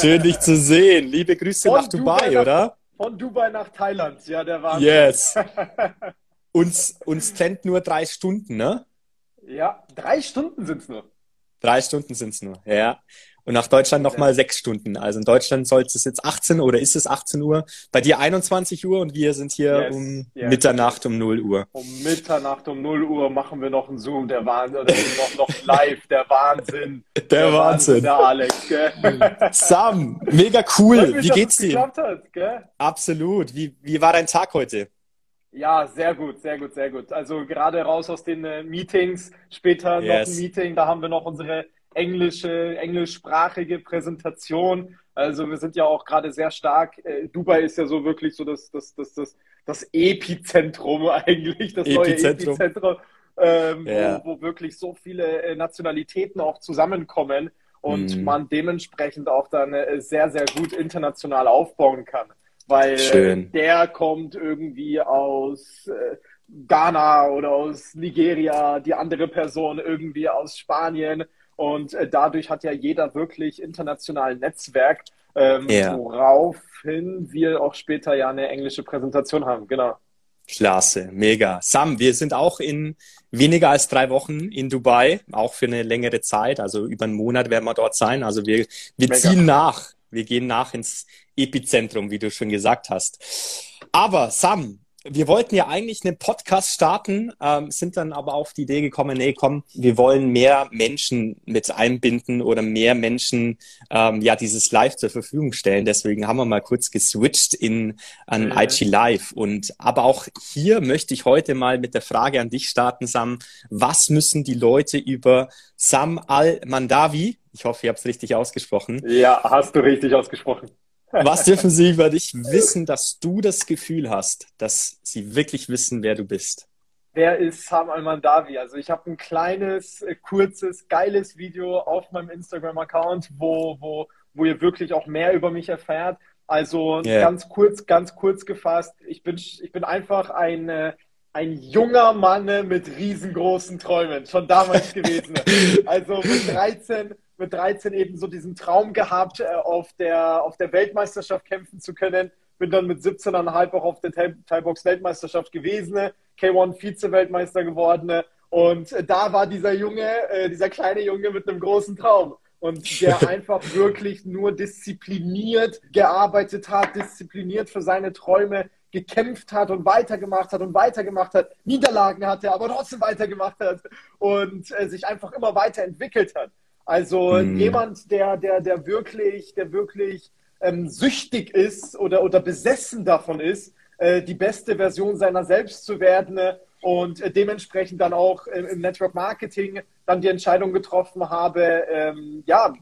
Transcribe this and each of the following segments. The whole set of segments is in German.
Schön, dich zu sehen. Liebe Grüße von nach Dubai, Dubai nach, oder? Von Dubai nach Thailand, ja, der war. Yes. uns, uns trennt nur drei Stunden, ne? Ja, drei Stunden sind es nur. Drei Stunden sind es nur, ja. Und nach Deutschland nochmal sechs Stunden. Also in Deutschland soll es jetzt 18 oder ist es 18 Uhr? Bei dir 21 Uhr und wir sind hier yes, um yes. Mitternacht um 0 Uhr. Um Mitternacht um 0 Uhr machen wir noch einen Zoom, der Wahnsinn, noch, noch live, der Wahnsinn. Der, der Wahnsinn. Der Alex, gell? Sam, mega cool. Mich, Wie geht's dir? Hat? Absolut. Wie, wie war dein Tag heute? Ja, sehr gut, sehr gut, sehr gut. Also gerade raus aus den äh, Meetings, später yes. noch ein Meeting, da haben wir noch unsere englische, englischsprachige Präsentation. Also wir sind ja auch gerade sehr stark. Äh, Dubai ist ja so wirklich so das, das, das, das, das Epizentrum eigentlich, das Epizentrum. neue Epizentrum, ähm, ja. wo, wo, wirklich so viele äh, Nationalitäten auch zusammenkommen und mm. man dementsprechend auch dann äh, sehr, sehr gut international aufbauen kann. Weil Schön. der kommt irgendwie aus Ghana oder aus Nigeria, die andere Person irgendwie aus Spanien und äh, dadurch hat ja jeder wirklich international Netzwerk, ähm, ja. woraufhin wir auch später ja eine englische Präsentation haben. Genau. Klasse, mega. Sam, wir sind auch in weniger als drei Wochen in Dubai, auch für eine längere Zeit. Also über einen Monat werden wir dort sein. Also wir, wir ziehen nach. Wir gehen nach ins Epizentrum, wie du schon gesagt hast. Aber Sam, wir wollten ja eigentlich einen Podcast starten, ähm, sind dann aber auf die Idee gekommen, nee, komm, wir wollen mehr Menschen mit einbinden oder mehr Menschen ähm, ja dieses Live zur Verfügung stellen. Deswegen haben wir mal kurz geswitcht in an mhm. IG Live. Und aber auch hier möchte ich heute mal mit der Frage an dich starten, Sam. Was müssen die Leute über Sam Al-Mandavi, ich hoffe, ich habe es richtig ausgesprochen. Ja, hast du richtig ausgesprochen. Was dürfen sie über dich wissen, dass du das Gefühl hast, dass sie wirklich wissen, wer du bist? Wer ist Sam Almandavi? Also ich habe ein kleines, äh, kurzes, geiles Video auf meinem Instagram-Account, wo, wo, wo ihr wirklich auch mehr über mich erfährt. Also yeah. ganz kurz, ganz kurz gefasst. Ich bin, ich bin einfach ein, äh, ein junger Mann mit riesengroßen Träumen, schon damals gewesen. Also mit 13 mit 13 eben so diesen Traum gehabt, äh, auf, der, auf der Weltmeisterschaft kämpfen zu können. Bin dann mit 17,5 auch auf der Thai-Box-Weltmeisterschaft gewesen, K1 Vize-Weltmeister geworden. Und äh, da war dieser Junge, äh, dieser kleine Junge mit einem großen Traum und der einfach wirklich nur diszipliniert gearbeitet hat, diszipliniert für seine Träume gekämpft hat und weitergemacht hat und weitergemacht hat, Niederlagen hatte, aber trotzdem weitergemacht hat und äh, sich einfach immer weiterentwickelt hat. Also mhm. jemand, der, der, der wirklich, der wirklich ähm, süchtig ist oder, oder besessen davon ist, äh, die beste Version seiner selbst zu werden äh, und äh, dementsprechend dann auch im Network Marketing dann die Entscheidung getroffen habe, ähm, ja,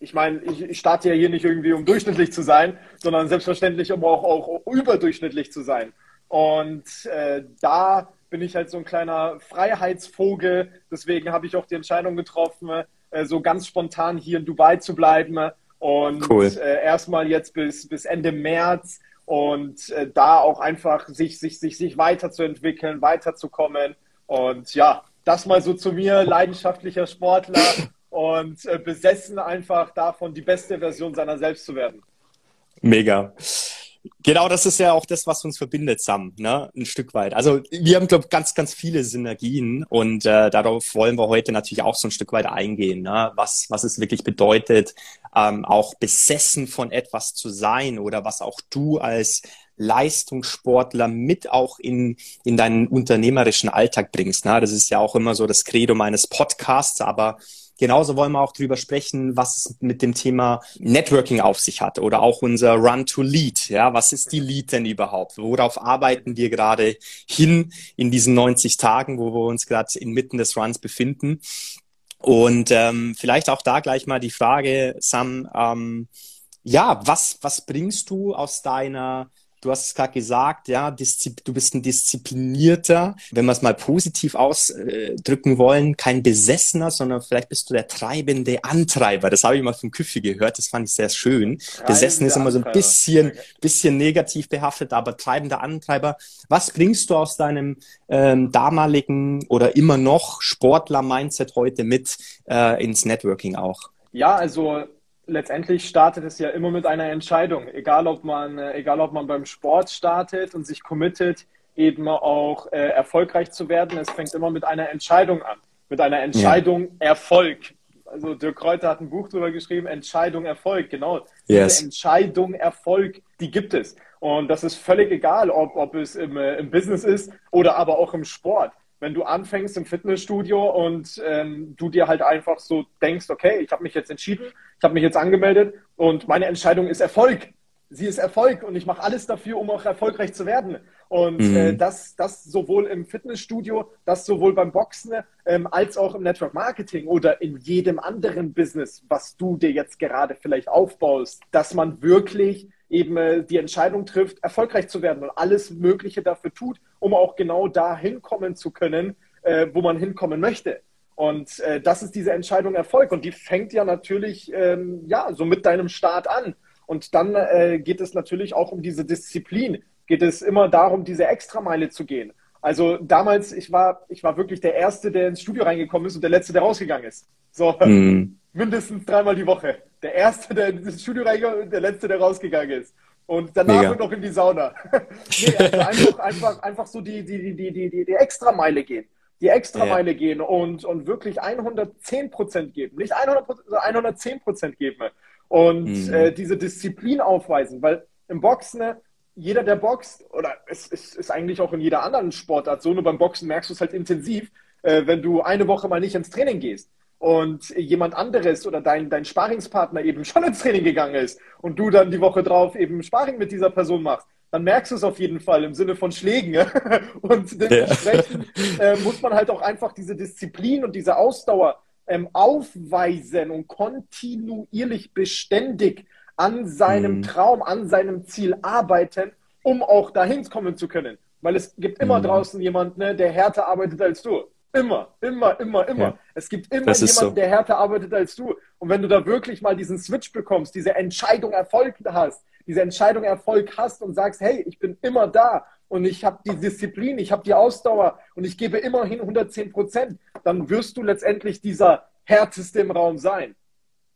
ich meine, ich, ich, starte ja hier nicht irgendwie, um durchschnittlich zu sein, sondern selbstverständlich, um auch, auch überdurchschnittlich zu sein. Und äh, da bin ich halt so ein kleiner Freiheitsvogel. Deswegen habe ich auch die Entscheidung getroffen, äh, so ganz spontan hier in Dubai zu bleiben und cool. äh, erstmal jetzt bis, bis Ende März und äh, da auch einfach sich, sich, sich, sich weiterzuentwickeln, weiterzukommen. Und ja, das mal so zu mir, leidenschaftlicher Sportler und äh, besessen einfach davon, die beste Version seiner selbst zu werden. Mega. Genau, das ist ja auch das, was uns verbindet, Sam, ne? ein Stück weit. Also wir haben, glaube ich, ganz, ganz viele Synergien und äh, darauf wollen wir heute natürlich auch so ein Stück weit eingehen, ne? was, was es wirklich bedeutet, ähm, auch besessen von etwas zu sein oder was auch du als Leistungssportler mit auch in, in deinen unternehmerischen Alltag bringst. Ne? Das ist ja auch immer so das Credo meines Podcasts, aber Genauso wollen wir auch darüber sprechen, was es mit dem Thema Networking auf sich hat oder auch unser Run to Lead. Ja, was ist die Lead denn überhaupt? Worauf arbeiten wir gerade hin in diesen 90 Tagen, wo wir uns gerade inmitten des Runs befinden? Und ähm, vielleicht auch da gleich mal die Frage, Sam, ähm, ja, was, was bringst du aus deiner Du hast es gerade gesagt, ja, du bist ein disziplinierter, wenn wir es mal positiv ausdrücken wollen, kein Besessener, sondern vielleicht bist du der treibende Antreiber. Das habe ich mal vom Küffi gehört, das fand ich sehr schön. Treibende Besessen ist immer so ein bisschen, bisschen negativ behaftet, aber treibender Antreiber. Was bringst du aus deinem ähm, damaligen oder immer noch Sportler-Mindset heute mit äh, ins Networking auch? Ja, also letztendlich startet es ja immer mit einer Entscheidung. Egal ob man, äh, egal ob man beim Sport startet und sich committet, eben auch äh, erfolgreich zu werden. Es fängt immer mit einer Entscheidung an. Mit einer Entscheidung ja. Erfolg. Also Dirk Kräuter hat ein Buch darüber geschrieben, Entscheidung Erfolg. Genau. Yes. Entscheidung Erfolg, die gibt es. Und das ist völlig egal, ob, ob es im, äh, im Business ist oder aber auch im Sport wenn du anfängst im Fitnessstudio und ähm, du dir halt einfach so denkst, okay, ich habe mich jetzt entschieden, ich habe mich jetzt angemeldet und meine Entscheidung ist Erfolg. Sie ist Erfolg und ich mache alles dafür, um auch erfolgreich zu werden. Und mhm. äh, das, das sowohl im Fitnessstudio, das sowohl beim Boxen ähm, als auch im Network Marketing oder in jedem anderen Business, was du dir jetzt gerade vielleicht aufbaust, dass man wirklich eben äh, die Entscheidung trifft, erfolgreich zu werden und alles Mögliche dafür tut, um auch genau da hinkommen zu können, äh, wo man hinkommen möchte. Und äh, das ist diese Entscheidung Erfolg. Und die fängt ja natürlich ähm, ja so mit deinem Start an. Und dann äh, geht es natürlich auch um diese Disziplin. Geht es immer darum, diese Extrameile zu gehen. Also damals, ich war, ich war wirklich der Erste, der ins Studio reingekommen ist und der Letzte, der rausgegangen ist. So, mhm. mindestens dreimal die Woche. Der Erste, der ins Studio reingekommen ist und der Letzte, der rausgegangen ist. Und danach Mega. noch in die Sauna. nee, also einfach, einfach, einfach so die, die, die, die, die, die Extrameile gehen. Die Extrameile ja. gehen und, und wirklich 110 Prozent geben. Nicht 100 sondern 110 Prozent geben. Und mhm. äh, diese Disziplin aufweisen. Weil im Boxen, ne, jeder, der boxt, oder es, es ist eigentlich auch in jeder anderen Sportart so, nur beim Boxen merkst du es halt intensiv, äh, wenn du eine Woche mal nicht ins Training gehst und jemand anderes oder dein, dein Sparingspartner eben schon ins Training gegangen ist und du dann die Woche drauf eben Sparring mit dieser Person machst, dann merkst du es auf jeden Fall im Sinne von Schlägen. und dementsprechend ja. äh, muss man halt auch einfach diese Disziplin und diese Ausdauer ähm, aufweisen und kontinuierlich beständig an seinem mhm. Traum, an seinem Ziel arbeiten, um auch dahin kommen zu können. Weil es gibt immer mhm. draußen jemanden, ne, der härter arbeitet als du. Immer, immer, immer, immer. Ja. Es gibt immer jemanden, so. der härter arbeitet als du. Und wenn du da wirklich mal diesen Switch bekommst, diese Entscheidung Erfolg hast, diese Entscheidung Erfolg hast und sagst, hey, ich bin immer da und ich habe die Disziplin, ich habe die Ausdauer und ich gebe immerhin 110 Prozent, dann wirst du letztendlich dieser härteste im Raum sein.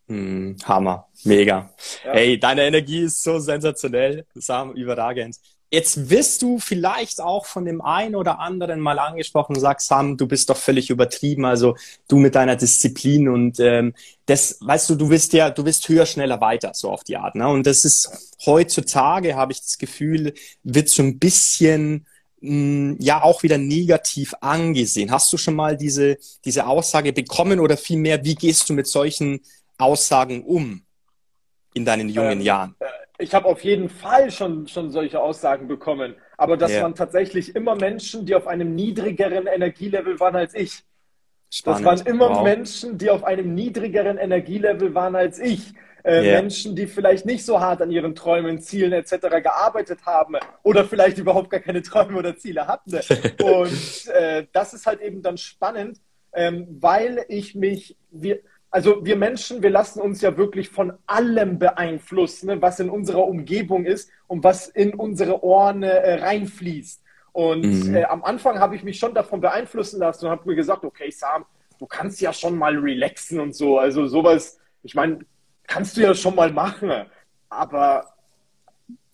Hm, Hammer, mega. Ja. Hey, deine Energie ist so sensationell, Sam, überragend. Jetzt wirst du vielleicht auch von dem einen oder anderen mal angesprochen und sagst, Sam, du bist doch völlig übertrieben. Also du mit deiner Disziplin und ähm, das, weißt du, du bist ja, du bist höher, schneller, weiter, so auf die Art. Ne? Und das ist heutzutage, habe ich das Gefühl, wird so ein bisschen mh, hm, ja auch wieder negativ angesehen. Hast du schon mal diese, diese Aussage bekommen oder vielmehr, wie gehst du mit solchen Aussagen um in deinen jungen ähm, Jahren? Ich habe auf jeden Fall schon, schon solche Aussagen bekommen. Aber das yeah. waren tatsächlich immer Menschen, die auf einem niedrigeren Energielevel waren als ich. Spannend. Das waren immer wow. Menschen, die auf einem niedrigeren Energielevel waren als ich. Äh, yeah. Menschen, die vielleicht nicht so hart an ihren Träumen, Zielen etc. gearbeitet haben oder vielleicht überhaupt gar keine Träume oder Ziele hatten. Und äh, das ist halt eben dann spannend, ähm, weil ich mich, wir, also wir Menschen, wir lassen uns ja wirklich von allem beeinflussen, ne, was in unserer Umgebung ist und was in unsere Ohren äh, reinfließt. Und mhm. äh, am Anfang habe ich mich schon davon beeinflussen lassen und habe mir gesagt, okay, Sam, du kannst ja schon mal relaxen und so. Also sowas, ich meine, kannst du ja schon mal machen. Aber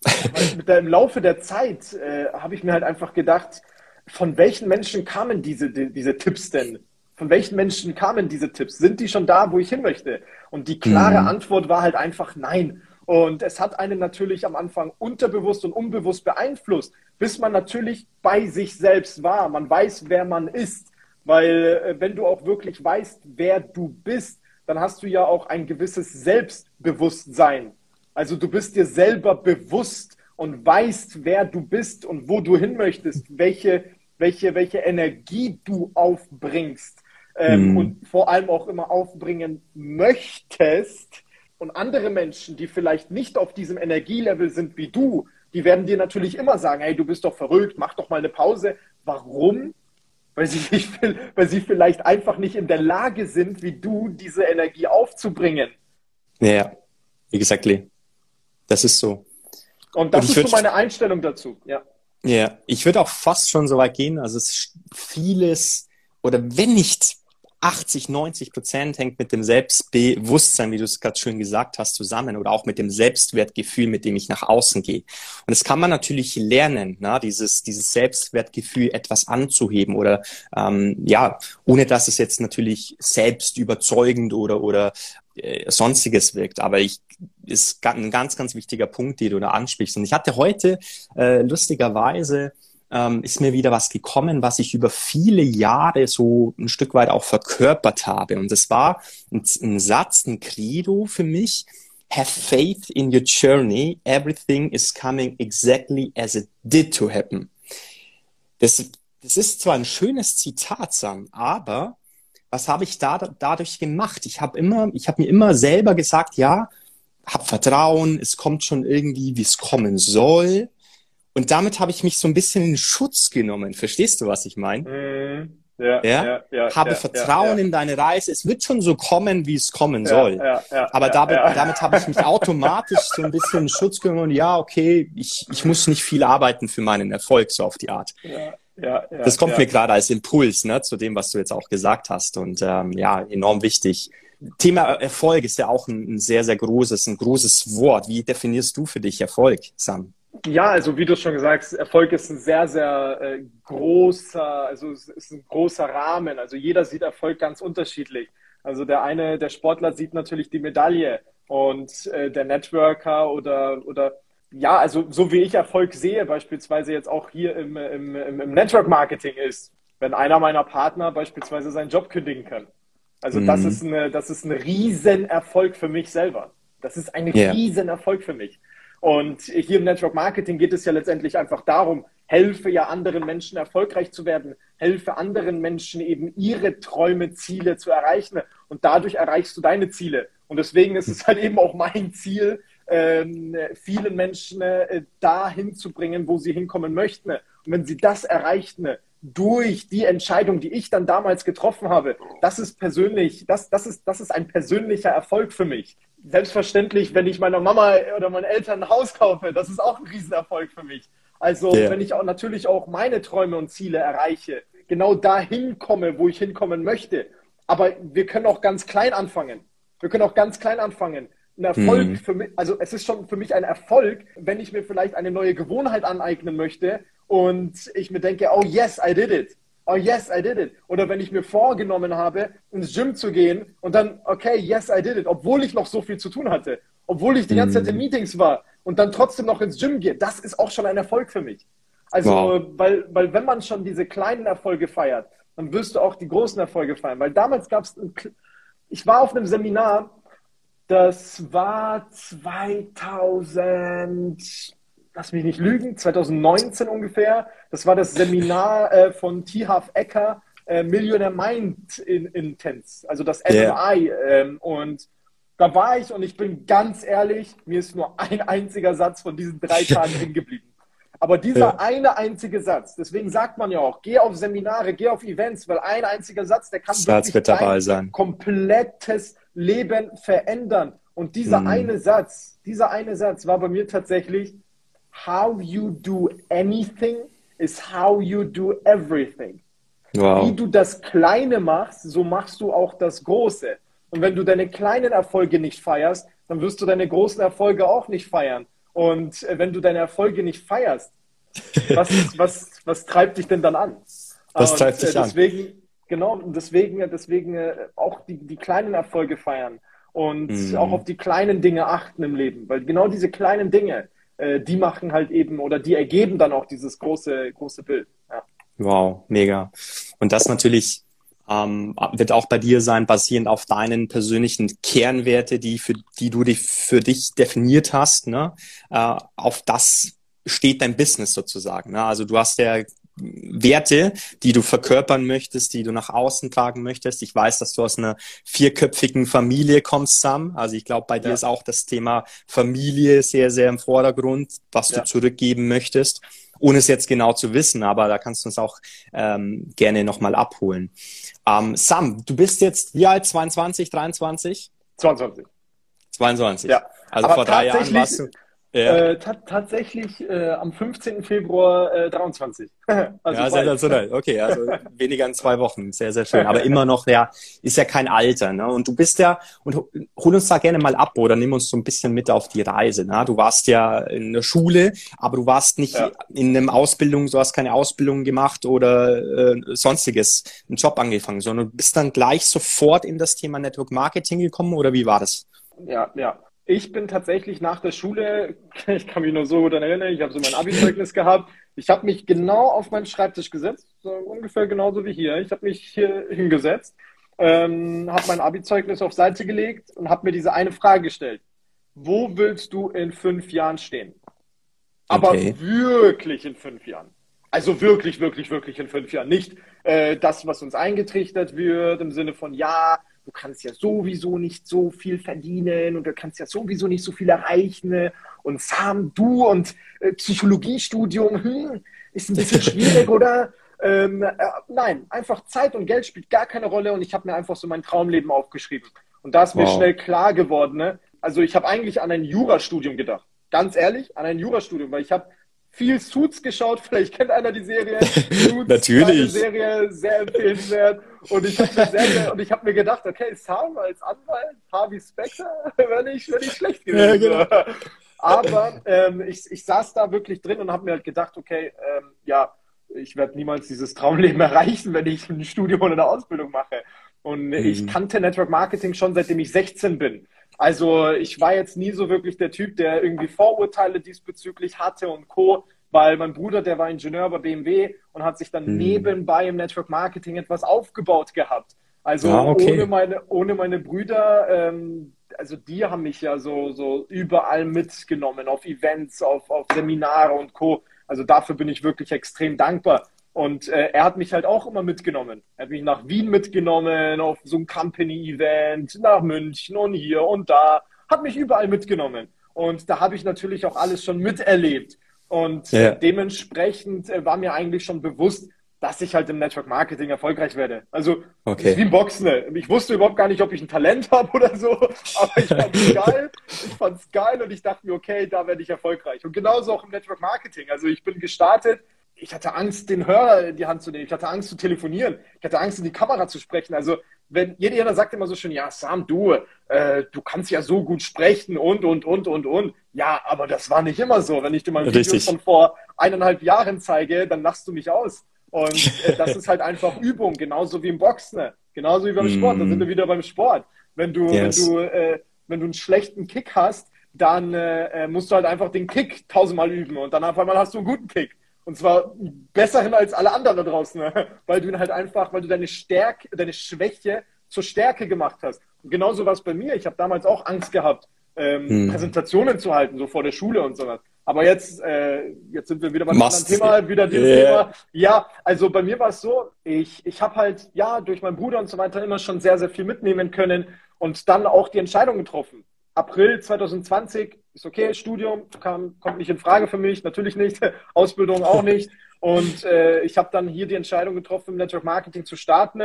mit der, im Laufe der Zeit äh, habe ich mir halt einfach gedacht, von welchen Menschen kamen diese, die, diese Tipps denn? Von welchen Menschen kamen diese Tipps? Sind die schon da, wo ich hin möchte? Und die klare mhm. Antwort war halt einfach nein. Und es hat einen natürlich am Anfang unterbewusst und unbewusst beeinflusst, bis man natürlich bei sich selbst war. Man weiß, wer man ist. Weil äh, wenn du auch wirklich weißt, wer du bist, dann hast du ja auch ein gewisses Selbstbewusstsein. Also du bist dir selber bewusst und weißt, wer du bist und wo du hin möchtest, welche, welche, welche Energie du aufbringst ähm, mhm. und vor allem auch immer aufbringen möchtest. Und andere Menschen, die vielleicht nicht auf diesem Energielevel sind wie du, die werden dir natürlich immer sagen, hey, du bist doch verrückt, mach doch mal eine Pause. Warum? Weil sie, nicht, weil sie vielleicht einfach nicht in der Lage sind, wie du, diese Energie aufzubringen. Ja, exactly. Das ist so. Und das Und ist so meine Einstellung dazu, ja. Ja, ich würde auch fast schon so weit gehen. Also es ist vieles, oder wenn nicht 80, 90 Prozent hängt mit dem Selbstbewusstsein, wie du es gerade schön gesagt hast, zusammen oder auch mit dem Selbstwertgefühl, mit dem ich nach außen gehe. Und das kann man natürlich lernen, ne? dieses, dieses Selbstwertgefühl etwas anzuheben oder ähm, ja, ohne dass es jetzt natürlich selbst überzeugend oder, oder äh, sonstiges wirkt. Aber ich ist ein ganz, ganz wichtiger Punkt, den du da ansprichst. Und ich hatte heute äh, lustigerweise ähm, ist mir wieder was gekommen, was ich über viele Jahre so ein Stück weit auch verkörpert habe. Und das war ein, ein Satz, ein Credo für mich. Have faith in your journey. Everything is coming exactly as it did to happen. Das, das ist zwar ein schönes Zitat, Sam, aber was habe ich da, dadurch gemacht? Ich habe immer, ich habe mir immer selber gesagt, ja, hab Vertrauen, es kommt schon irgendwie, wie es kommen soll. Und damit habe ich mich so ein bisschen in Schutz genommen. Verstehst du, was ich meine? Mm, ja, ja? ja, ja, habe Vertrauen in deine Reise. Es wird schon so kommen, wie es kommen soll. Aber damit, damit habe ich mich automatisch so ein bisschen in Schutz genommen. Ja, okay, ich, ich muss nicht viel arbeiten für meinen Erfolg, so auf die Art. Ja, ja, das kommt mir gerade als Impuls ne, zu dem, was du jetzt auch gesagt hast. Und ähm, ja, enorm wichtig. Thema Erfolg ist ja auch ein, ein sehr, sehr großes, ein großes Wort. Wie definierst du für dich Erfolg, Sam? Ja, also wie du schon gesagt hast, Erfolg ist ein sehr, sehr äh, großer, also es ist ein großer Rahmen. Also jeder sieht Erfolg ganz unterschiedlich. Also der eine, der Sportler sieht natürlich die Medaille und äh, der Networker oder, oder ja, also so wie ich Erfolg sehe, beispielsweise jetzt auch hier im, im, im Network Marketing ist, wenn einer meiner Partner beispielsweise seinen Job kündigen kann. Also mhm. das ist eine, das ist ein Riesenerfolg für mich selber. Das ist ein yeah. Riesenerfolg für mich. Und hier im Network Marketing geht es ja letztendlich einfach darum, helfe ja anderen Menschen erfolgreich zu werden, helfe anderen Menschen eben ihre Träume, Ziele zu erreichen und dadurch erreichst du deine Ziele. Und deswegen ist es halt eben auch mein Ziel, ähm, vielen Menschen äh, dahin zu bringen, wo sie hinkommen möchten. Und wenn sie das erreichten, durch die Entscheidung, die ich dann damals getroffen habe, das ist persönlich, das, das, ist, das ist ein persönlicher Erfolg für mich selbstverständlich, wenn ich meiner Mama oder meinen Eltern ein Haus kaufe, das ist auch ein Riesenerfolg für mich. Also yeah. wenn ich auch natürlich auch meine Träume und Ziele erreiche, genau dahin komme, wo ich hinkommen möchte. Aber wir können auch ganz klein anfangen. Wir können auch ganz klein anfangen. Ein Erfolg mhm. für mich, also es ist schon für mich ein Erfolg, wenn ich mir vielleicht eine neue Gewohnheit aneignen möchte und ich mir denke, oh yes, I did it oh yes, I did it. Oder wenn ich mir vorgenommen habe, ins Gym zu gehen und dann, okay, yes, I did it, obwohl ich noch so viel zu tun hatte, obwohl ich die ganze Zeit in mhm. Meetings war und dann trotzdem noch ins Gym gehe, das ist auch schon ein Erfolg für mich. Also, wow. weil, weil wenn man schon diese kleinen Erfolge feiert, dann wirst du auch die großen Erfolge feiern. Weil damals gab es, ich war auf einem Seminar, das war 2000, lass mich nicht lügen, 2019 ungefähr. Das war das Seminar äh, von Tihaf Ecker, äh, Millionaire Mind in, Intense, also das MMI. Yeah. Ähm, und da war ich und ich bin ganz ehrlich, mir ist nur ein einziger Satz von diesen drei Tagen hingeblieben. Aber dieser ja. eine einzige Satz, deswegen sagt man ja auch, geh auf Seminare, geh auf Events, weil ein einziger Satz, der kann Satz wirklich dein sein. komplettes Leben verändern. Und dieser mhm. eine Satz, dieser eine Satz war bei mir tatsächlich, how you do anything is how you do everything. Wow. Wie du das Kleine machst, so machst du auch das Große. Und wenn du deine kleinen Erfolge nicht feierst, dann wirst du deine großen Erfolge auch nicht feiern. Und äh, wenn du deine Erfolge nicht feierst, was, was, was treibt dich denn dann an? Was treibt dich äh, deswegen, an? Genau, deswegen, deswegen äh, auch die, die kleinen Erfolge feiern und mhm. auch auf die kleinen Dinge achten im Leben. Weil genau diese kleinen Dinge, äh, die machen halt eben oder die ergeben dann auch dieses große, große Bild. Ja. Wow, mega. Und das natürlich ähm, wird auch bei dir sein, basierend auf deinen persönlichen Kernwerte, die für die du dich für dich definiert hast. Ne? Äh, auf das steht dein Business sozusagen. Ne? Also du hast ja Werte, die du verkörpern möchtest, die du nach außen tragen möchtest. Ich weiß, dass du aus einer vierköpfigen Familie kommst, Sam. Also ich glaube, bei dir ist auch das Thema Familie sehr, sehr im Vordergrund, was ja. du zurückgeben möchtest, ohne es jetzt genau zu wissen, aber da kannst du uns auch ähm, gerne nochmal abholen. Ähm, Sam, du bist jetzt wie alt? 22, 23? 22. 22. Ja. Also aber vor drei Jahren warst du Ja. Äh, tatsächlich äh, am 15. Februar äh, 23. also ja, sensationell. Okay, also weniger in zwei Wochen. Sehr, sehr schön. Aber immer noch, ja, ist ja kein Alter. Ne? Und du bist ja, und hol uns da gerne mal ab oder nimm uns so ein bisschen mit auf die Reise. Ne? Du warst ja in der Schule, aber du warst nicht ja. in einem Ausbildung, du hast keine Ausbildung gemacht oder äh, sonstiges, einen Job angefangen, sondern du bist dann gleich sofort in das Thema Network Marketing gekommen oder wie war das? Ja, ja. Ich bin tatsächlich nach der Schule, ich kann mich nur so gut erinnern, ich habe so mein Abi-Zeugnis gehabt. Ich habe mich genau auf meinen Schreibtisch gesetzt, so ungefähr genauso wie hier. Ich habe mich hier hingesetzt, ähm, habe mein Abi-Zeugnis auf Seite gelegt und habe mir diese eine Frage gestellt. Wo willst du in fünf Jahren stehen? Aber okay. wirklich in fünf Jahren. Also wirklich, wirklich, wirklich in fünf Jahren. Nicht äh, das, was uns eingetrichtert wird im Sinne von, ja, du kannst ja sowieso nicht so viel verdienen und du kannst ja sowieso nicht so viel erreichen. Und Sam, du und äh, Psychologiestudium, hm, ist ein bisschen schwierig, oder? Ähm, äh, nein, einfach Zeit und Geld spielt gar keine Rolle und ich habe mir einfach so mein Traumleben aufgeschrieben. Und da ist mir wow. schnell klar geworden, ne? also ich habe eigentlich an ein Jurastudium gedacht. Ganz ehrlich, an ein Jurastudium, weil ich habe viel Suits geschaut. Vielleicht kennt einer die Serie. Suits, Natürlich. Serie, sehr empfehlenswert. Und ich habe mir, hab mir gedacht, okay, Sam als Anwalt, Harvey Specter, wäre nicht, wär nicht schlecht gewesen. Ja, genau. Aber ähm, ich, ich saß da wirklich drin und habe mir halt gedacht, okay, ähm, ja, ich werde niemals dieses Traumleben erreichen, wenn ich ein Studium oder eine Ausbildung mache. Und mhm. ich kannte Network Marketing schon seitdem ich 16 bin. Also ich war jetzt nie so wirklich der Typ, der irgendwie Vorurteile diesbezüglich hatte und Co., weil mein Bruder, der war Ingenieur bei BMW und hat sich dann hm. nebenbei im Network Marketing etwas aufgebaut gehabt. Also ah, okay. ohne, meine, ohne meine Brüder, ähm, also die haben mich ja so, so überall mitgenommen, auf Events, auf, auf Seminare und Co. Also dafür bin ich wirklich extrem dankbar. Und äh, er hat mich halt auch immer mitgenommen. Er hat mich nach Wien mitgenommen, auf so ein Company-Event, nach München und hier und da. Hat mich überall mitgenommen. Und da habe ich natürlich auch alles schon miterlebt. Und ja. dementsprechend äh, war mir eigentlich schon bewusst, dass ich halt im Network Marketing erfolgreich werde. Also okay. wie ein Boxen. Ich wusste überhaupt gar nicht, ob ich ein Talent habe oder so, aber ich fand es geil. Ich fand es geil und ich dachte mir, okay, da werde ich erfolgreich. Und genauso auch im Network Marketing. Also ich bin gestartet ich hatte Angst, den Hörer in die Hand zu nehmen. Ich hatte Angst zu telefonieren. Ich hatte Angst, in die Kamera zu sprechen. Also, wenn jeder sagt immer so schön, ja, Sam, du, äh, du kannst ja so gut sprechen und, und, und, und, und. Ja, aber das war nicht immer so. Wenn ich dir mal ein Video von vor eineinhalb Jahren zeige, dann lachst du mich aus. Und äh, das ist halt einfach Übung, genauso wie im Boxen, ne? genauso wie beim Sport. Da sind wir wieder beim Sport. Wenn du, yes. wenn du, äh, wenn du einen schlechten Kick hast, dann äh, musst du halt einfach den Kick tausendmal üben und dann auf einmal hast du einen guten Kick. Und zwar besseren als alle anderen da draußen, ne? weil du ihn halt einfach, weil du deine Stärke, deine Schwäche zur Stärke gemacht hast. Und genauso war es bei mir. Ich habe damals auch Angst gehabt, ähm, hm. Präsentationen zu halten, so vor der Schule und sowas. Aber jetzt, äh, jetzt sind wir wieder beim anderen Thema, wieder dieses yeah. Thema. Ja, also bei mir war es so, ich, ich habe halt, ja, durch meinen Bruder und so weiter immer schon sehr, sehr viel mitnehmen können und dann auch die Entscheidung getroffen. April 2020 ist okay, Studium kam, kommt nicht in Frage für mich, natürlich nicht, Ausbildung auch nicht. Und äh, ich habe dann hier die Entscheidung getroffen, im Network Marketing zu starten.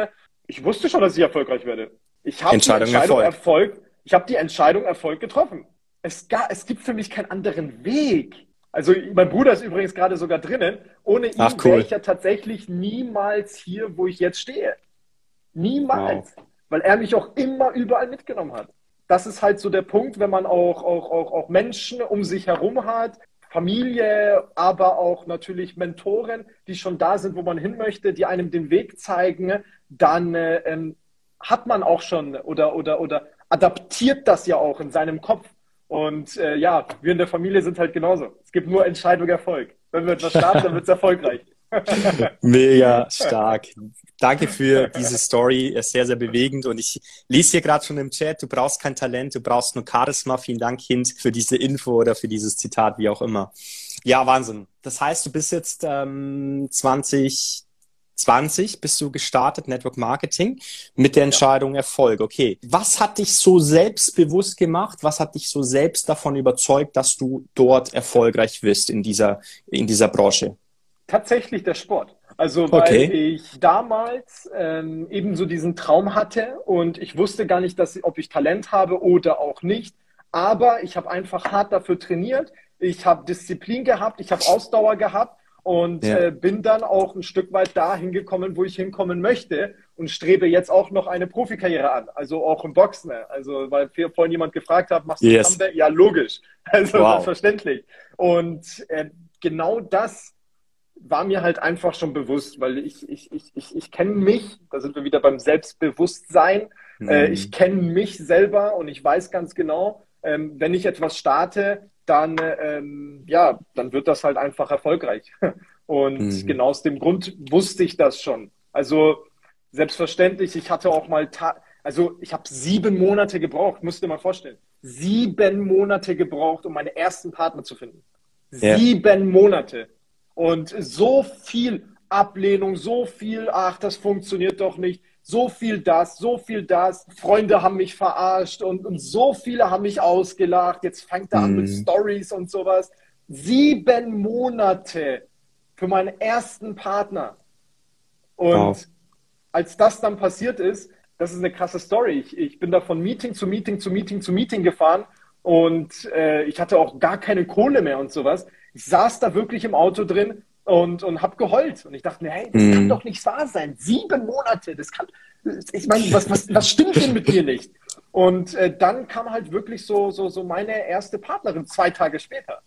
Ich wusste schon, dass ich erfolgreich werde. Ich habe die Entscheidung Erfolg. Erfolg ich habe die Entscheidung Erfolg getroffen. Es, gar, es gibt für mich keinen anderen Weg. Also mein Bruder ist übrigens gerade sogar drinnen. Ohne ihn cool. wäre ich ja tatsächlich niemals hier, wo ich jetzt stehe. Niemals. Wow. Weil er mich auch immer überall mitgenommen hat das ist halt so der Punkt, wenn man auch, auch, auch, auch Menschen um sich herum hat, Familie, aber auch natürlich Mentoren, die schon da sind, wo man hin möchte, die einem den Weg zeigen, dann äh, ähm, hat man auch schon oder, oder, oder adaptiert das ja auch in seinem Kopf. Und äh, ja, wir in der Familie sind halt genauso. Es gibt nur Entscheidung Erfolg. Wenn wir etwas starten, dann wird es erfolgreich. Mega stark. Danke für diese Story, ist sehr, sehr bewegend. Und ich lese hier gerade schon im Chat, du brauchst kein Talent, du brauchst nur Charisma. Vielen Dank, Kind, für diese Info oder für dieses Zitat, wie auch immer. Ja, Wahnsinn. Das heißt, du bist jetzt ähm, 2020 bist du gestartet, Network Marketing, mit der Entscheidung. Erfolg. Okay. Was hat dich so selbstbewusst gemacht? Was hat dich so selbst davon überzeugt, dass du dort erfolgreich wirst in dieser, in dieser Branche? Tatsächlich der Sport. Also weil okay. ich damals ähm, eben so diesen Traum hatte und ich wusste gar nicht, dass, ob ich Talent habe oder auch nicht. Aber ich habe einfach hart dafür trainiert. ich habe Disziplin gehabt, ich habe Ausdauer gehabt und ja. äh, bin dann auch ein Stück weit da hingekommen, wo ich hinkommen möchte und strebe jetzt auch noch eine Profikarriere an, also auch im Boxen. Ne? Also weil vorhin jemand gefragt hat, machst du yes. Comeback? Ja, logisch, also wow. selbstverständlich. Und äh, genau das war mir halt einfach schon bewusst, weil ich, ich, ich, ich, ich kenne mich, da sind wir wieder beim Selbstbewusstsein, mhm. äh, ich kenne mich selber und ich weiß ganz genau, ähm, wenn ich etwas starte, dann, ähm, ja, dann wird das halt einfach erfolgreich. Und mhm. genau aus dem Grund wusste ich das schon. Also selbstverständlich, ich hatte auch mal, also ich habe sieben Monate gebraucht, musst du dir mal vorstellen. Sieben Monate gebraucht, um meinen ersten Partner zu finden. Ja. Sieben Monate. Und so viel Ablehnung, so viel, ach, das funktioniert doch nicht so viel das, so viel das. Freunde haben mich verarscht und, und so viele haben mich ausgelacht. Jetzt fängt er mhm. an mit mhm. Stories und sowas. Sieben Monate für meinen ersten Partner. Und wow. als das dann passiert ist, das ist eine krasse Story. Ich, ich bin da von Meeting zu Meeting zu Meeting zu Meeting gefahren und äh, ich hatte auch gar keine Kohle mehr und sowas. Ich saß da wirklich im Auto drin und, und habe geheult. Und ich dachte mir, hey, das mm. kann doch nicht wahr sein. Sieben Monate, das kann, ich meine, was, was, was stimmt denn mit mir nicht? Und äh, dann kam halt wirklich so, so, so meine erste Partnerin zwei Tage später.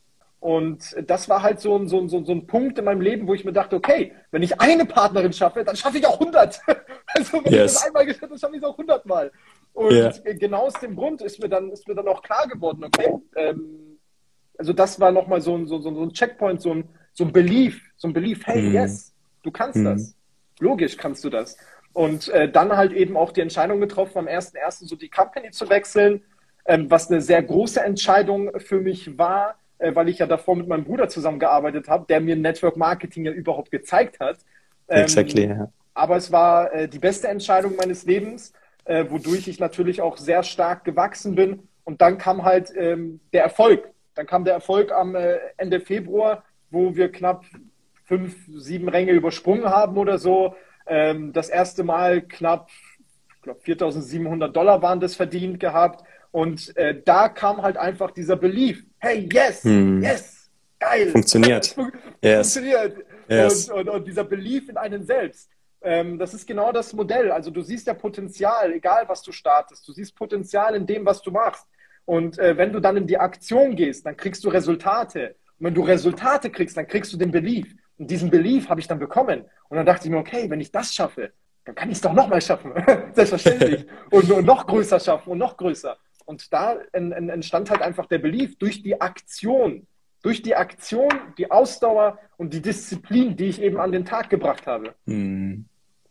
Und das war halt so ein, so, ein, so ein Punkt in meinem Leben, wo ich mir dachte, okay, wenn ich eine Partnerin schaffe, dann schaffe ich auch 100. Also wenn yes. ich das einmal geschafft habe, dann schaffe ich es auch 100 Mal. Und yeah. genau aus dem Grund ist mir dann, ist mir dann auch klar geworden, okay, ähm, also das war nochmal so ein, so, so ein Checkpoint, so ein, so ein Belief, so ein Belief, hey, mhm. yes, du kannst mhm. das. Logisch kannst du das. Und äh, dann halt eben auch die Entscheidung getroffen, am 1.1. so die Company zu wechseln, ähm, was eine sehr große Entscheidung für mich war, äh, weil ich ja davor mit meinem Bruder zusammengearbeitet habe, der mir Network Marketing ja überhaupt gezeigt hat. Ähm, exactly, ja. Aber es war äh, die beste Entscheidung meines Lebens, äh, wodurch ich natürlich auch sehr stark gewachsen bin. Und dann kam halt ähm, der Erfolg. Dann kam der Erfolg am äh, Ende Februar wo wir knapp fünf, sieben Ränge übersprungen haben oder so. Ähm, das erste Mal knapp, ich glaube, 4.700 Dollar waren das verdient gehabt. Und äh, da kam halt einfach dieser Belief. Hey, yes, hm. yes, geil. Funktioniert. Yes. Funktioniert. Yes. Und, und, und, dieser Belief in einen selbst. Ähm, das ist genau das Modell. Also du siehst ja Potenzial, egal was du startest. Du siehst Potenzial in dem, was du machst. Und äh, wenn du dann in die Aktion gehst, dann kriegst du Resultate. Und wenn du Resultate kriegst, dann kriegst du den Belief. Und diesen Belief habe ich dann bekommen. Und dann dachte ich mir, okay, wenn ich das schaffe, dann kann ich es doch nochmal schaffen. Selbstverständlich. und, und, noch größer schaffen und noch größer. Und da entstand halt einfach der Belief durch die Aktion. Durch die Aktion, die Ausdauer und die Disziplin, die ich eben an den Tag gebracht habe. Hm.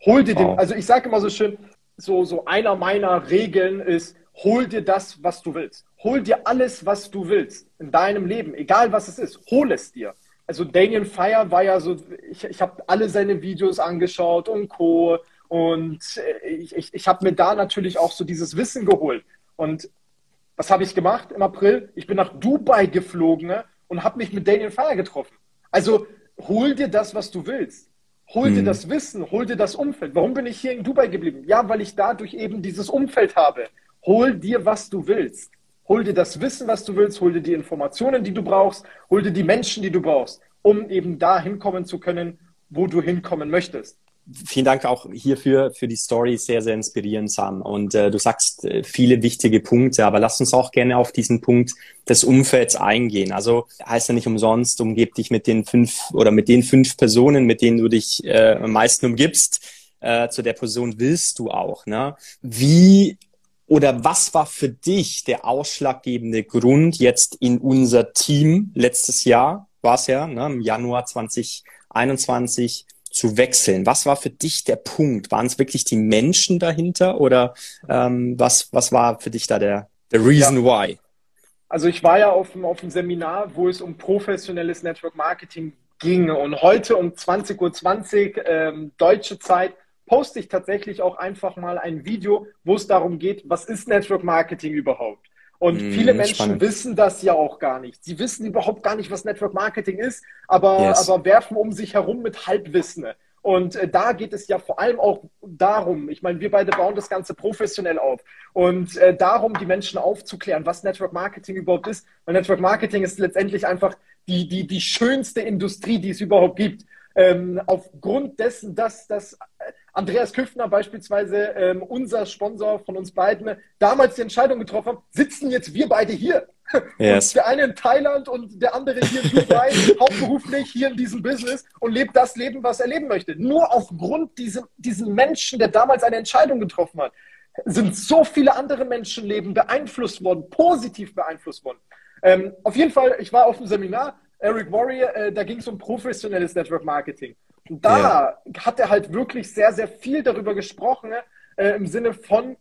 Hol dir wow. den, also ich sage immer so schön, so, so einer meiner Regeln ist, hol dir das, was du willst. Hol dir alles, was du willst in deinem Leben, egal was es ist. Hol es dir. Also Daniel Fire war ja so, ich, ich habe alle seine Videos angeschaut und Co. Und äh, ich, ich, ich habe mir da natürlich auch so dieses Wissen geholt. Und was habe ich gemacht im April? Ich bin nach Dubai geflogen ne, und habe mich mit Daniel Fire getroffen. Also hol dir das, was du willst. Hol dir hm. das Wissen, hol dir das Umfeld. Warum bin ich hier in Dubai geblieben? Ja, weil ich dadurch eben dieses Umfeld habe. Hol dir, was du willst. Hol dir das Wissen, was du willst, hol dir die Informationen, die du brauchst, hol dir die Menschen, die du brauchst, um eben da hinkommen zu können, wo du hinkommen möchtest. Vielen Dank auch hierfür für die Story, sehr, sehr inspirierend, Sam. Und äh, du sagst äh, viele wichtige Punkte, aber lass uns auch gerne auf diesen Punkt des Umfelds eingehen. Also heißt ja nicht umsonst, umgib dich mit den fünf oder mit den fünf Personen, mit denen du dich äh, am meisten umgibst. Äh, zu der Person willst du auch. Ne? Wie oder was war für dich der ausschlaggebende Grund jetzt in unser Team letztes Jahr, war es ja, ne, im Januar 2021 zu wechseln? Was war für dich der Punkt? Waren es wirklich die Menschen dahinter oder ähm, was, was war für dich da der, der Reason ja. why? Also ich war ja auf dem, auf dem Seminar, wo es um professionelles Network Marketing ging und heute um 20.20 Uhr 20, ähm, deutsche Zeit poste ich tatsächlich auch einfach mal ein Video, wo es darum geht, was ist Network Marketing überhaupt? Und mm, viele Menschen spannend. wissen das ja auch gar nicht. Sie wissen überhaupt gar nicht, was Network Marketing ist, aber, yes. aber werfen um sich herum mit Halbwissen. Und äh, da geht es ja vor allem auch darum, ich meine, wir beide bauen das Ganze professionell auf und äh, darum, die Menschen aufzuklären, was Network Marketing überhaupt ist. Weil Network Marketing ist letztendlich einfach die, die, die schönste Industrie, die es überhaupt gibt. Ähm, aufgrund dessen, dass, dass Andreas Küffner beispielsweise, ähm, unser Sponsor von uns beiden, damals die Entscheidung getroffen hat, sitzen jetzt wir beide hier. Yes. der eine in Thailand und der andere hier in Dubai, hauptberuflich hier in diesem Business und lebt das Leben, was er leben möchte. Nur aufgrund diesem, diesen Menschen, der damals eine Entscheidung getroffen hat, sind so viele andere Menschenleben beeinflusst worden, positiv beeinflusst worden. Ähm, auf jeden Fall, ich war auf dem Seminar, Eric Warrior, äh, da ging es um professionelles Network Marketing. Da ja. hat er halt wirklich sehr, sehr viel darüber gesprochen, äh, im Sinne von,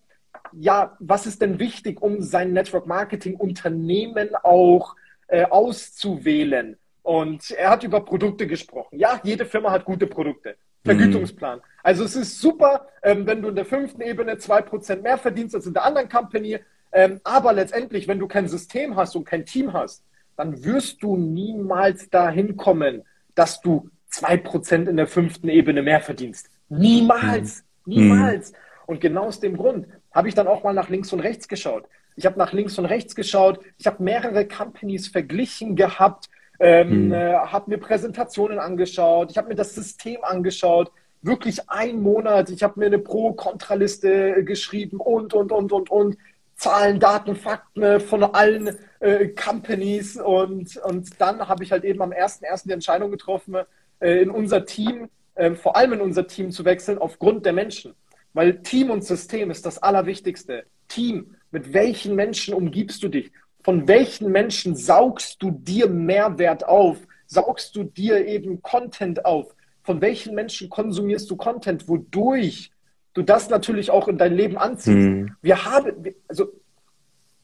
ja, was ist denn wichtig, um sein Network Marketing Unternehmen auch äh, auszuwählen? Und er hat über Produkte gesprochen. Ja, jede Firma hat gute Produkte. Vergütungsplan. Mhm. Also es ist super, ähm, wenn du in der fünften Ebene zwei Prozent mehr verdienst als in der anderen Company. Ähm, aber letztendlich, wenn du kein System hast und kein Team hast, dann wirst du niemals dahin kommen, dass du zwei Prozent in der fünften Ebene mehr verdienst. Niemals. Mhm. Niemals. Mhm. Und genau aus dem Grund habe ich dann auch mal nach links und rechts geschaut. Ich habe nach links und rechts geschaut. Ich habe mehrere Companies verglichen gehabt, ähm, mhm. äh, habe mir Präsentationen angeschaut. Ich habe mir das System angeschaut. Wirklich ein Monat. Ich habe mir eine Pro-Kontra-Liste geschrieben und, und, und, und, und. Zahlen, Daten, Fakten von allen äh, Companies. Und, und dann habe ich halt eben am 1.1. die Entscheidung getroffen, äh, in unser Team, äh, vor allem in unser Team zu wechseln, aufgrund der Menschen. Weil Team und System ist das Allerwichtigste. Team, mit welchen Menschen umgibst du dich? Von welchen Menschen saugst du dir Mehrwert auf? Saugst du dir eben Content auf? Von welchen Menschen konsumierst du Content, wodurch du das natürlich auch in dein Leben anziehst? Mhm. Wir haben, also,